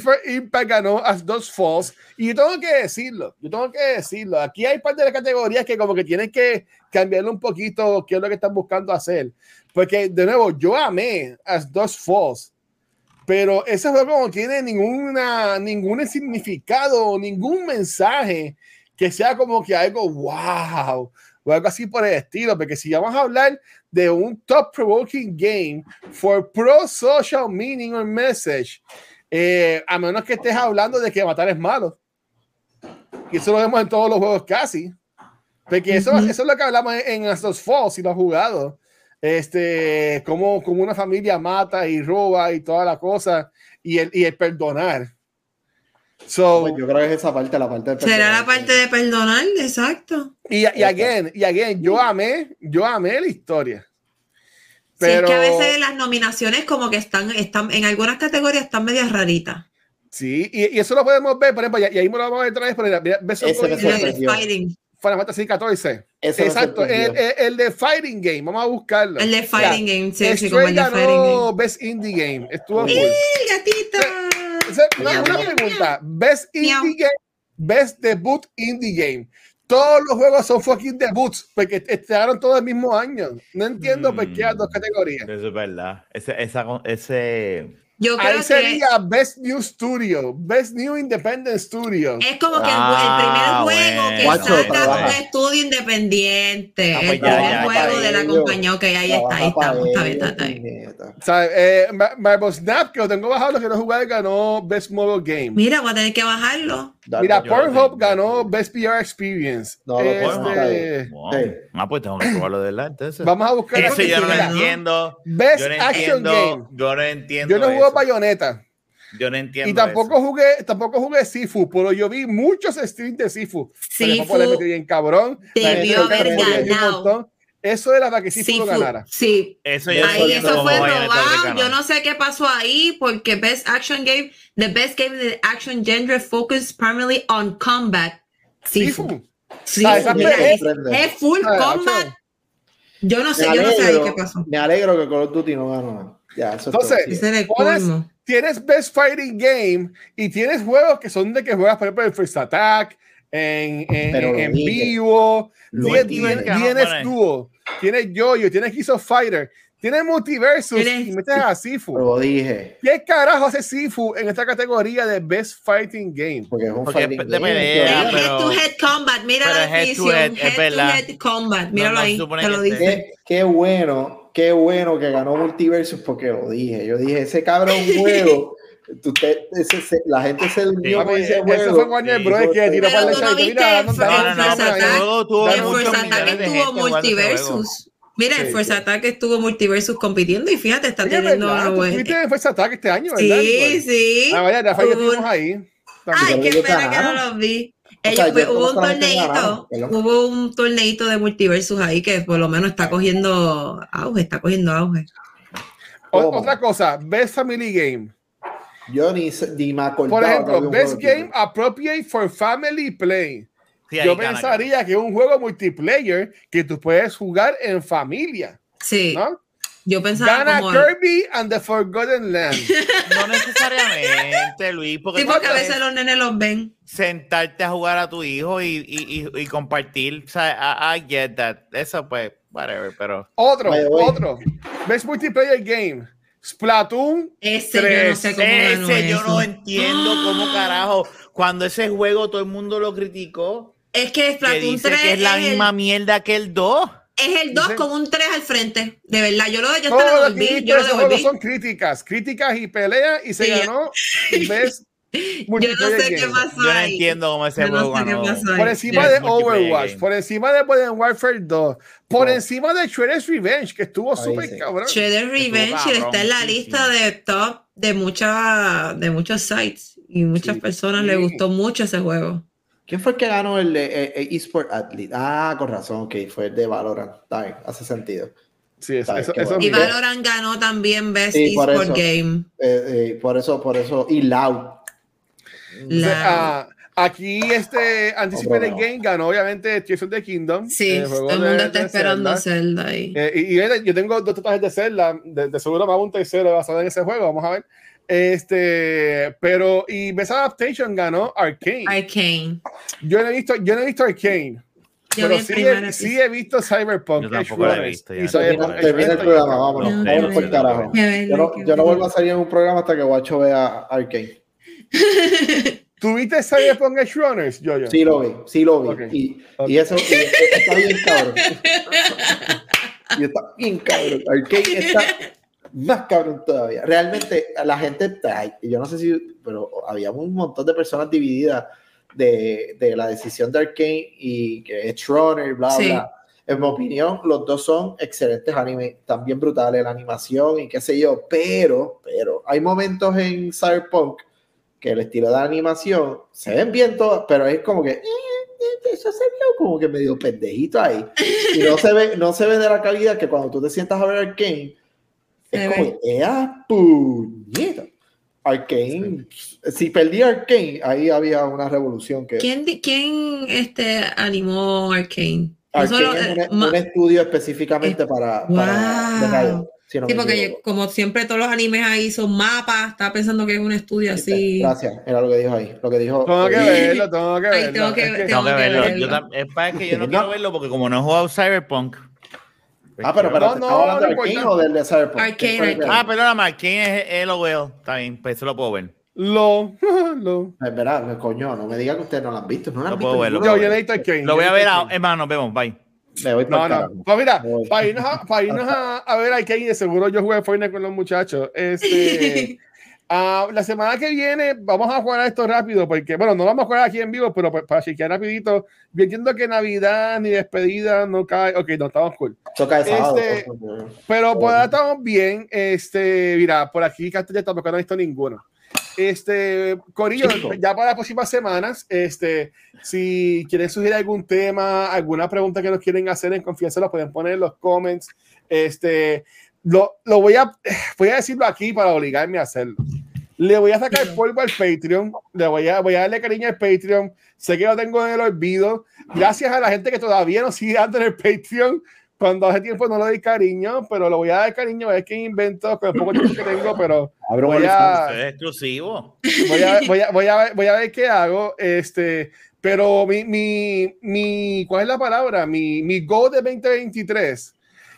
For Impact ganó as dos Falls. Y yo tengo que decirlo, yo tengo que decirlo. Aquí hay parte de las categorías que como que tienen que cambiarlo un poquito, qué es lo que están buscando hacer. Porque, de nuevo, yo amé as dos Falls. Pero ese juego no tiene ninguna, ningún significado, ningún mensaje que sea como que algo wow o algo así por el estilo, porque si vamos a hablar de un top provoking game for pro social meaning or message, eh, a menos que estés hablando de que matar es malo. Y eso lo vemos en todos los juegos casi. Porque eso, eso es lo que hablamos en estos Falls, si lo has jugado. Este, como, como una familia mata y roba y toda la cosa, y el, y el perdonar. So, yo creo que es esa parte, la parte de Será la parte de perdonar, exacto. Y, y again, y again, yo amé, yo amé la historia. Pero, sí, es que a veces las nominaciones como que están, están en algunas categorías están medias raritas. Sí, y, y, eso lo podemos ver, por ejemplo, y, ahí me lo vamos a ver otra vez, pero ves Ese me sorprendió. Final Fantasy 14. Exacto, el, el, el, de Fighting Game, vamos a buscarlo. El de Fighting ya. Game, sí, sí, como el de Game. Best Indie Game. Estuvo ¡Eh! Una, una pregunta, Best Indie Game, Best Debut Indie Game. Todos los juegos son fucking debuts porque estrenaron todos el mismo año. No entiendo Mm. por qué las dos categorías. Eso es verdad. Ese, esa, ese... Yo creo Ahí sería Best New Studio, Best New Independent Studio. que es como que Ah, el, primer juego bueno. que Guacho, saca trabaja. un estudio independiente. Ah, pues el ya, primer ya, juego de la compañía. Ok, ahí está, ahí estamos. Está bien, está, está bien. bien. O sea, eh, Marble Snap, que lo tengo bajado, lo quiero jugar, ganó Best Mobile Game. Mira, voy a tener que bajarlo. Mira, Pornhub ganó Best VR Experience. No, Este. Wow. Ah, pues tengo que probarlo de verdad, entonces. vamos a buscar. Ese yo no lo entiendo. Best Yo no Action entiendo. Game. Yo no entiendo. Yo no jugué eso. Bayonetta. Yo no entiendo. Y tampoco eso. jugué, tampoco jugué Sifu, pero yo vi muchos streams de Sifu. Sifu Sifu le metí bien cabrón. Debió haber ganado. Eso era para que Sifu, Sí, lo fu- ganara. sí. Eso yo Ahí eso fue robado. Yo no sé qué pasó ahí porque Best Action Game, the best game in the action genre focused primarily on combat. Sifu. Sifu. Sí, Ah, es, es full Ah, combat. ocho. Yo no sé, Me yo no sé ahí alegro, qué pasó. me alegro que Call of Duty no ganó. Ya, eso es Entonces, Pones- colmo. Tienes Best Fighting Game y tienes juegos que son de que juegas, por ejemplo, el First Attack, en, en, en dije. vivo, tienes, tienes, tienes. Duo, tienes Yo-Yo, tienes Gears of Fighter, tienes Multiversus y metes a Sifu. Lo dije. ¿Qué carajo hace Sifu en esta categoría de Best Fighting Game? Porque es un Porque fighting es de game, pelea, pero- head to head combat, mira pero la head definición. head, es Head to head combat, míralo no se ahí, te que lo dice. Qué, qué bueno, qué bueno que ganó Multiversus porque lo dije. Yo dije, ese cabrón juego, tú te- ese- ese- la gente se durmió con ese eso fue juego. Warner Sí. Bros. que tiró Pero para el no chat. Mira, Attack. dando- Ese juego tuvo muchos millones de gente juego. multiversus. Mira, el Sí, Force sí. Attack estuvo multiversus compitiendo y fíjate, está Oye, teniendo ¿verdad? Tú en First Attack este año, ¿verdad? Sí, sí. Ah, vaya, Rafael, ya ahí. Ay, qué pena que no los vi. O sea, pues, hubo un torneito, hubo un torneito de multiversus ahí que por lo menos está cogiendo auge, está cogiendo auge. Otra cosa, Best Family Game. Yo ni, ni me acordaba. Por ejemplo, Best Game. Appropriate for Family Play. Sí, Yo pensaría que es un juego multiplayer que tú puedes jugar en familia, Sí, ¿no? yo pensaba Gana como... Kirby and the Forgotten Land. No necesariamente, Luis, porque Sí, porque a veces los nenes los ven. sentarte a jugar a tu hijo y, y, y, y compartir. O sea, I, I get that. Eso, pues, whatever, pero. Otro, otro. Best Multiplayer Game. Splatoon. Ese yo no sé cómo Ese yo eso. no entiendo cómo carajo. Cuando ese juego todo el mundo lo criticó, Es que Splatoon dice 3 que es la el- misma mierda que el 2. Es el 2 Dice- con un 3 al frente. De verdad, yo lo, yo Todo lo devolví. Yo lo devolví. son críticas. Críticas y peleas y se Sí. ganó Best Yo no sé qué pasó Yo no ahí. entiendo cómo ese no juego sé. Por encima Sí. de Overwatch, game. por encima de Modern Warfare 2, por Oh. encima de Shredder's Revenge, que estuvo súper sí. cabrón. Shredder Revenge cabrón, está en la lista sí. de top de, mucha, de muchos sites y muchas Sí. personas Sí. les gustó mucho ese juego. ¿Quién fue el que ganó el, eh, eh, eSport Athlete? Ah, con razón, ok, fue el de Valorant. Está bien, hace sentido. Sí, eso, eso, y Valorant ganó también Best Esports Game. Eh, eh, por eso, por eso, y Loud. Ah, aquí este Anticipated Game ganó obviamente Tears of the Kingdom. Sí, todo el mundo está esperando Zelda, ahí. Eh, y, yo tengo dos tatuajes de Zelda, de, seguro más un tercero basado en ese juego, vamos a ver. Este, pero, y Best Adaptation ganó Arcane. Arcane. Yo no he visto, yo no he visto Arcane. Yo pero sí he, sí he, visto Cyberpunk. Yo tampoco lo he visto. Y termina el programa, vámonos. Vámonos por carajo. Yo no, yo no vuelvo a salir en un programa hasta que Guacho vea Arcane. ¿Tuviste Cyberpunk Edge Runners, yo, yo? Sí lo vi, sí lo vi. Okay. Y, okay. y, eso y, está bien cabrón. y está bien cabrón. Arcane está más cabrón todavía. Realmente, la gente, yo no sé si, pero había un montón de personas divididas de, de la decisión de Arkane y que es Runner, bla, bla. En mi opinión, los dos son excelentes animes, también brutales la animación y qué sé yo, pero, pero hay momentos en Cyberpunk que el estilo de animación se ven bien todos, pero es como que eh, eh, eso se vio como que medio pendejito ahí. Y no se ve, no se ve de la calidad que cuando tú te sientas a ver Arkane, es como, ¡ea puñeta! Arkane, si perdí Arkane, ahí había una revolución que... ¿Quién, quién este, animó Arkane? Arkane es un, estudio específicamente para, para sí, porque como siempre todos los animes ahí son mapas, estaba pensando que es un estudio así. Gracias, era lo que dijo ahí. Lo que dijo. Tengo que verlo, tengo que verlo. tengo que, tengo que verlo. es para que yo no quiero verlo porque como no he jugado Cyberpunk, Ah, pero, pero no, no, hablando de Arkane o del de Cyberpunk. Arcane, Ah, perdóname, Arkane es LOL. Está bien, pues eso lo puedo ver. Lo, lo. Es verdad, coño, no me diga que ustedes no lo han visto. No lo han visto. Puedo verlo. Yo, yo necesito. Lo voy a ver, hermano, nos vemos, bye. Me voy no, no. Pues mira, para irnos, a, para irnos a, a ver Arkane, de seguro yo jugué Fortnite con los muchachos. Este. Uh, la semana que viene vamos a jugar a esto rápido, porque, bueno, no vamos a jugar aquí en vivo, pero para chequear rapidito, yo entiendo que Navidad ni despedida no cae, ok, no, estamos cool. Este, pero por ahora estamos bien, este, mira, por aquí Castilla tampoco no he visto ninguno. Este, Corillo, ya para las próximas semanas, este, si quieren sugerir algún tema, alguna pregunta que nos quieren hacer en confianza, lo pueden poner en los comments. Este, lo, lo voy, a, voy a decirlo aquí para obligarme a hacerlo. Le voy a sacar polvo al Patreon, le voy a, voy a darle cariño al Patreon. Sé que lo tengo en el olvido. Gracias a la gente que todavía no sigue dando en el Patreon. Cuando hace tiempo no le di cariño, pero lo voy a dar cariño a ver qué invento con el poco tiempo que tengo, pero voy a, es exclusivo. Voy a, voy, a, voy, a ver, voy a ver qué hago. Este, pero mi, mi, mi, ¿cuál es la palabra? Mi, mi go de 2023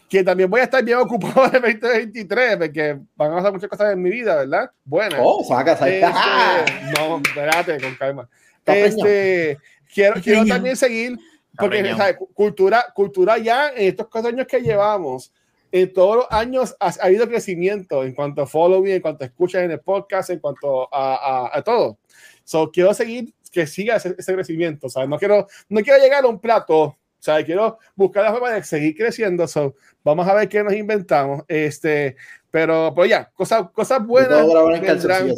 que también voy a estar bien ocupado de 2023, porque van a pasar muchas cosas en mi vida, ¿verdad? Bueno. Oh, sacas ahí. Este, no, espérate, con calma. Este, quiero, quiero también seguir, porque ¿sabes? cultura, cultura ya en estos cuatro años que llevamos, en todos los años ha, habido crecimiento en cuanto a following, en cuanto a escuchas en el podcast, en cuanto a, a, todo. So, quiero seguir que siga ese, ese crecimiento. ¿sabes? No, quiero, no quiero llegar a un plato o sea, quiero buscar la forma de seguir creciendo. So, vamos a ver qué nos inventamos. Este, pero, pues ya, cosas, cosas buenas vendrán.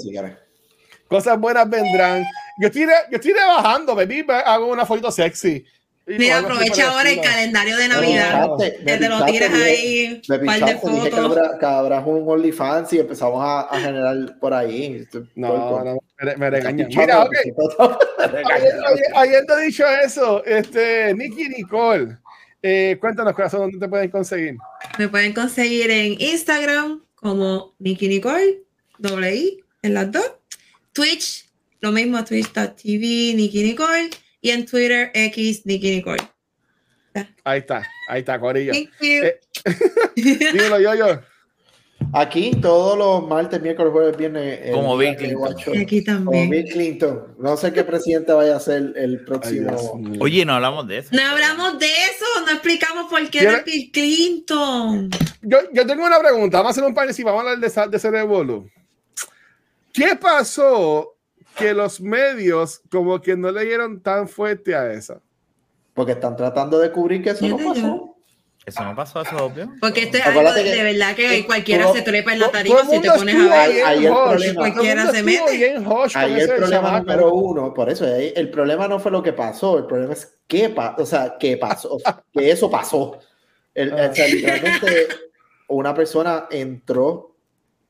Cosas buenas vendrán. Yo estoy, yo estoy bajando, baby. Hago una foto sexy. Mira, aprovecha ahora el calendario de Navidad. que te lo tiras ahí, un par de fotos. Que habrá un OnlyFans y empezamos a, a, generar por ahí. No, no, me, me regañan. Mira, ok. Habiendo dicho eso, este, Nicky Nicole, eh, cuéntanos, corazón, ¿dónde te pueden conseguir? Me pueden conseguir en Instagram como Nicky Nicole, doble I, en las dos. Twitch, lo mismo, twitch.tv, Nicky Nicole y en Twitter X Nicky Nicole. Ahí está, ahí está, Corillo. Thank you. Eh, dímelo yo, yo. Aquí todos los martes, miércoles, jueves, viernes. Como Bill Clinton. Aquí también. Como Bill Clinton. No sé qué presidente vaya a ser el próximo. Oye, no hablamos de eso. No hablamos de eso. No explicamos por qué era Bill Clinton. Yo, yo tengo una pregunta. Vamos a hacer un par de vamos a hablar de, de ese revuelo. ¿Qué pasó que los medios como que no le dieron tan fuerte a eso. Porque están tratando de cubrir que eso no pasó. Eso no pasó, eso es obvio. Porque esto es algo de verdad que cualquiera se trepa en la tarima si te pones a ver. Ahí, el problema, cualquiera se mete. Ahí el problema número uno, por eso, el problema no fue lo que pasó, el problema es qué pasó, o sea, qué pasó, que eso pasó. El, o sea, literalmente una persona entró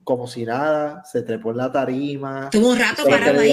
como si nada, se trepó en la tarima. Tuvo un rato parado ahí.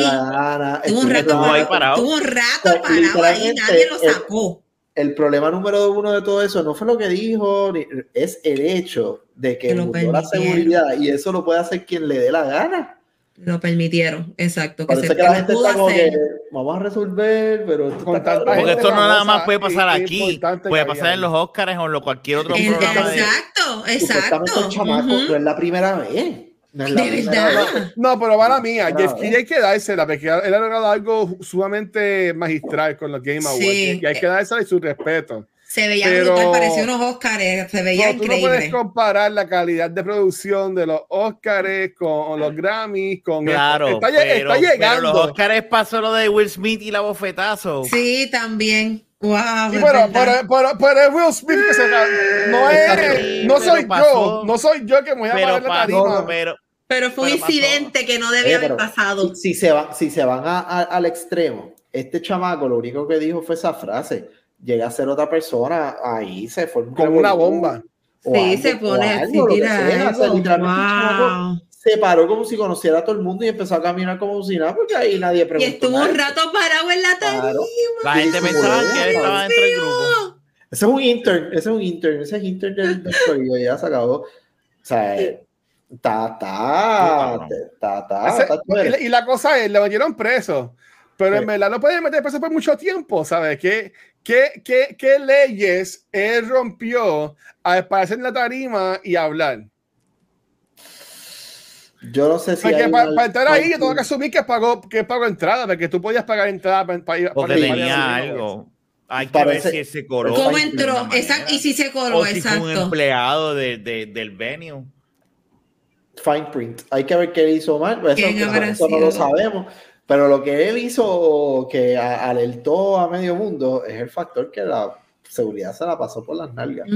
Tuvo un rato parado. Tuvo un rato parado ahí, nadie lo sacó. El, problema número uno de todo eso no fue lo que dijo, es el hecho de que, que la seguridad y eso lo puede hacer quien le dé la gana. Lo permitieron, exacto. Que Parece que la gente está como que vamos a resolver, pero porque esto no nada más puede pasar aquí, puede pasar en los Oscars o en cualquier otro programa. Exacto, exacto. chamaco, no es la primera vez. No de verdad. No, pero para mí, a Jeff Keighley hay que dársela, porque él ha logrado algo sumamente magistral con los Game Awards. Y hay que dársela y su respeto. Se veía pero, brutal, parecía unos Oscars, se veía no, increíble. Tú no puedes comparar la calidad de producción de los Oscars con los Grammys, con claro, está, pero, está llegando. Pero los Oscars pasó lo de Will Smith y la bofetazo. Sí, también. Wow, sí, pero, pero, pero, pero, es Will Smith que se no es, no soy yo, no soy yo que me voy a parar la tarima. Pero, pero fue un incidente que no debía haber pasado. Si, se van, si se van a, al extremo, este chamaco lo único que dijo fue esa frase llega a ser otra persona, ahí se forma como una bomba. Sí, se pone así, Se paró como si conociera a todo el mundo y empezó a caminar como si nada, porque ahí nadie preguntó. Y estuvo un rato parado en la tarima. La gente pensaba que él estaba dentro del grupo. Ese es un intern, ese es un intern, ese es intern del, del ya se acabó. O sea, está, está, está, está, Y la cosa es, le metieron preso, pero en verdad no pueden meter preso por mucho tiempo, ¿sabes? Que ¿Qué, qué, qué leyes él rompió a aparecer en la tarima y hablar? Yo no sé si. Porque para, para, estar ahí, yo tengo que asumir que pagó, que pagó entrada, porque tú podías pagar entrada para, para ir. Porque para tenía algo. Hay que ver si se coló. ¿Cómo entró? Exacto. Y si se coló, o si exacto. Fue un empleado de, de, del venue. Fine print. Hay que ver qué hizo mal. Eso, eso no lo sabemos. Pero lo que él hizo que alertó a medio mundo es el factor que la seguridad se la pasó por las nalgas.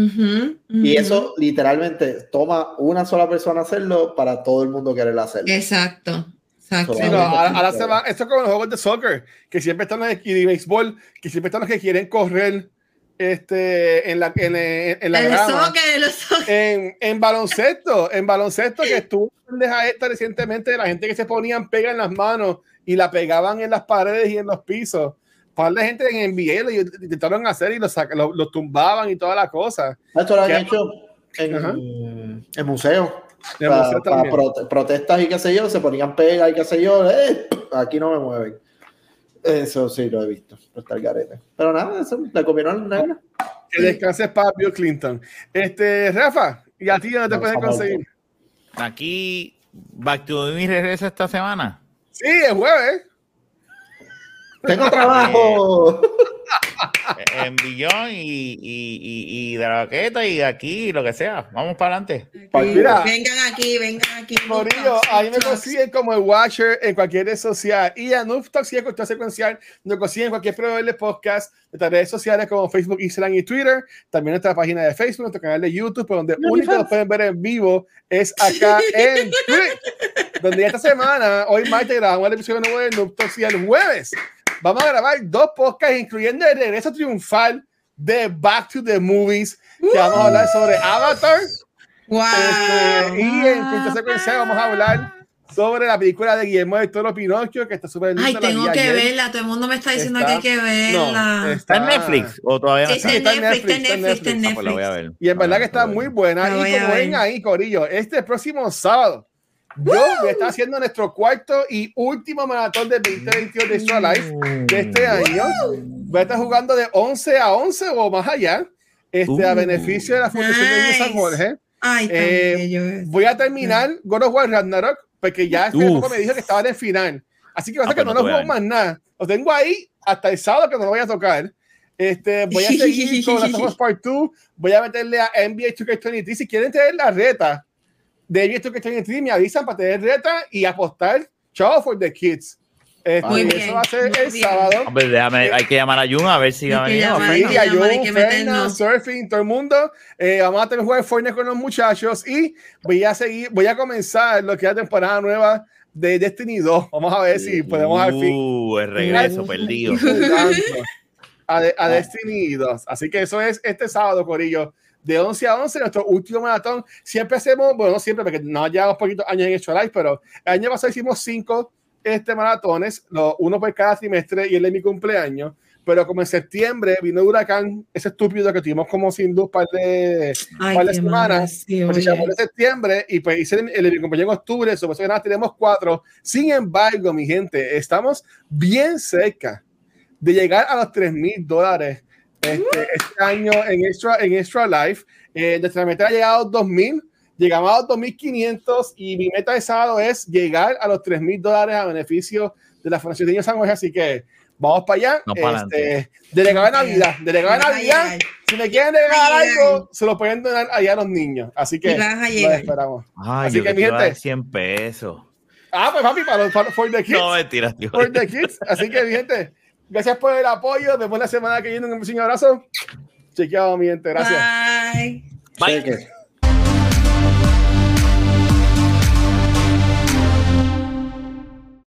Y eso literalmente toma una sola persona hacerlo para todo el mundo querer hacerlo. Exacto. Exacto. Sí, no, ahora, se va, esto es como los juegos de soccer, que siempre están los y de béisbol, que siempre están los que quieren correr este, en la, en, en, la grama. En, en, baloncesto, en baloncesto que estuvo deja esta recientemente, la gente que se ponían pega en las manos y la pegaban en las paredes y en los pisos. Par de gente en NBA lo intentaron hacer y los, lo, tumbaban y toda la cosa. Esto lo han hecho en, en museo. protestas y qué sé yo, se ponían pegas y qué sé yo, eh, aquí no me mueven. Eso sí lo he visto, Pero nada, eso le comieron la negra. Que descanses para Bill Clinton. Este, Rafa, ¿y a ti dónde te puedes conseguir? Aquí, Back to Me regresa esta semana. Sí, es jueves. Tengo trabajo. en Billón y, y, y, de la baqueta y aquí, lo que sea. Vamos para adelante. Pues vengan aquí, vengan aquí. Morillo, ahí me consiguen como el Watcher en cualquier red social. Y a Noob Talks y a Secuencial nos consiguen en cualquier proveedor de podcast, nuestras redes sociales como Facebook, Instagram y Twitter. También nuestra página de Facebook, nuestro canal de YouTube, donde único nos pueden ver en vivo es acá en Twitch. donde esta semana, hoy martes, grabamos el episodio nuevo de Noob Talks y el jueves vamos a grabar dos podcasts, incluyendo el regreso triunfal de Back to the Movies, que vamos a hablar sobre Avatar. Wow. Este, y en quinta secuencia vamos a hablar sobre la película de Guillermo del Toro Pinocchio, que está súper Ay, tengo que verla, todo el mundo me está diciendo que hay que verla. está, en Netflix o todavía no está? Sí, está, en Netflix, está en Netflix, está en Netflix. Ah, pues y en verdad que está muy buena. Y como ven ahí, Corillo, este próximo sábado, yo voy a estar haciendo nuestro cuarto y último maratón de 2022 de Extra Life de este año. Voy a estar jugando de 11 a 11 o más allá, este, a uh. beneficio de la Fundación de San Jorge. Eh, voy a terminar God of War Ragnarok, porque ya este poco me dijo que estaba en el final. Así que va a ser ah, que pues no, lo juego más nada. Lo tengo ahí hasta el sábado que no lo voy a tocar. Este, voy a seguir con la Part 2. Voy a meterle a NBA 2K23. Si quieren tener la reta, de esto que están en stream me avisan para tener reta y apostar. Chao for the kids. Este, muy bien, eso va a ser el sábado. Hombre, déjame, hay que llamar a Jun a ver si va a venir. Sí, a Jun, Surfing, todo el mundo. Eh, vamos a tener jugar Fortnite con los muchachos y voy a seguir, voy a comenzar lo que es la temporada nueva de Destiny 2. Vamos a ver si podemos al fin. Uh, el regreso perdido. A, a Destiny 2. Así que eso es este sábado, Corillo de 11 a 11, nuestro último maratón. Siempre hacemos, bueno, siempre, porque no llevamos poquitos años en hecho live, pero el año pasado hicimos cinco este, maratones, uno por cada trimestre y el de mi cumpleaños. Pero como en septiembre vino el huracán, ese estúpido que tuvimos como sin luz par de, par de semanas, pues se de septiembre y pues hice el, el, el cumpleaños en octubre, eso nada tenemos cuatro. Sin embargo, mi gente, estamos bien cerca de llegar a los 3 mil dólares este, este, año en Extra, en extra Life. Eh, nuestra meta ha llegado a 2000, llegamos a los 2500 y mi meta de sábado es llegar a los 3 mil dólares a beneficio de la Fundación de Niños San José. Así que vamos para allá. No este, delegado de Navidad, delegado de Navidad. Si me quieren regalar algo, se lo pueden donar allá a los niños. Así que lo esperamos. Ay, Así que, mi gente. 100 pesos. Ah, pues papi, para, para for the kids. No, mentira, tío. For the kids. Así que, mi gente. Gracias por el apoyo. Después de la semana que viene, un abrazo. Chequeado, mi gente. Gracias. Bye. Bye.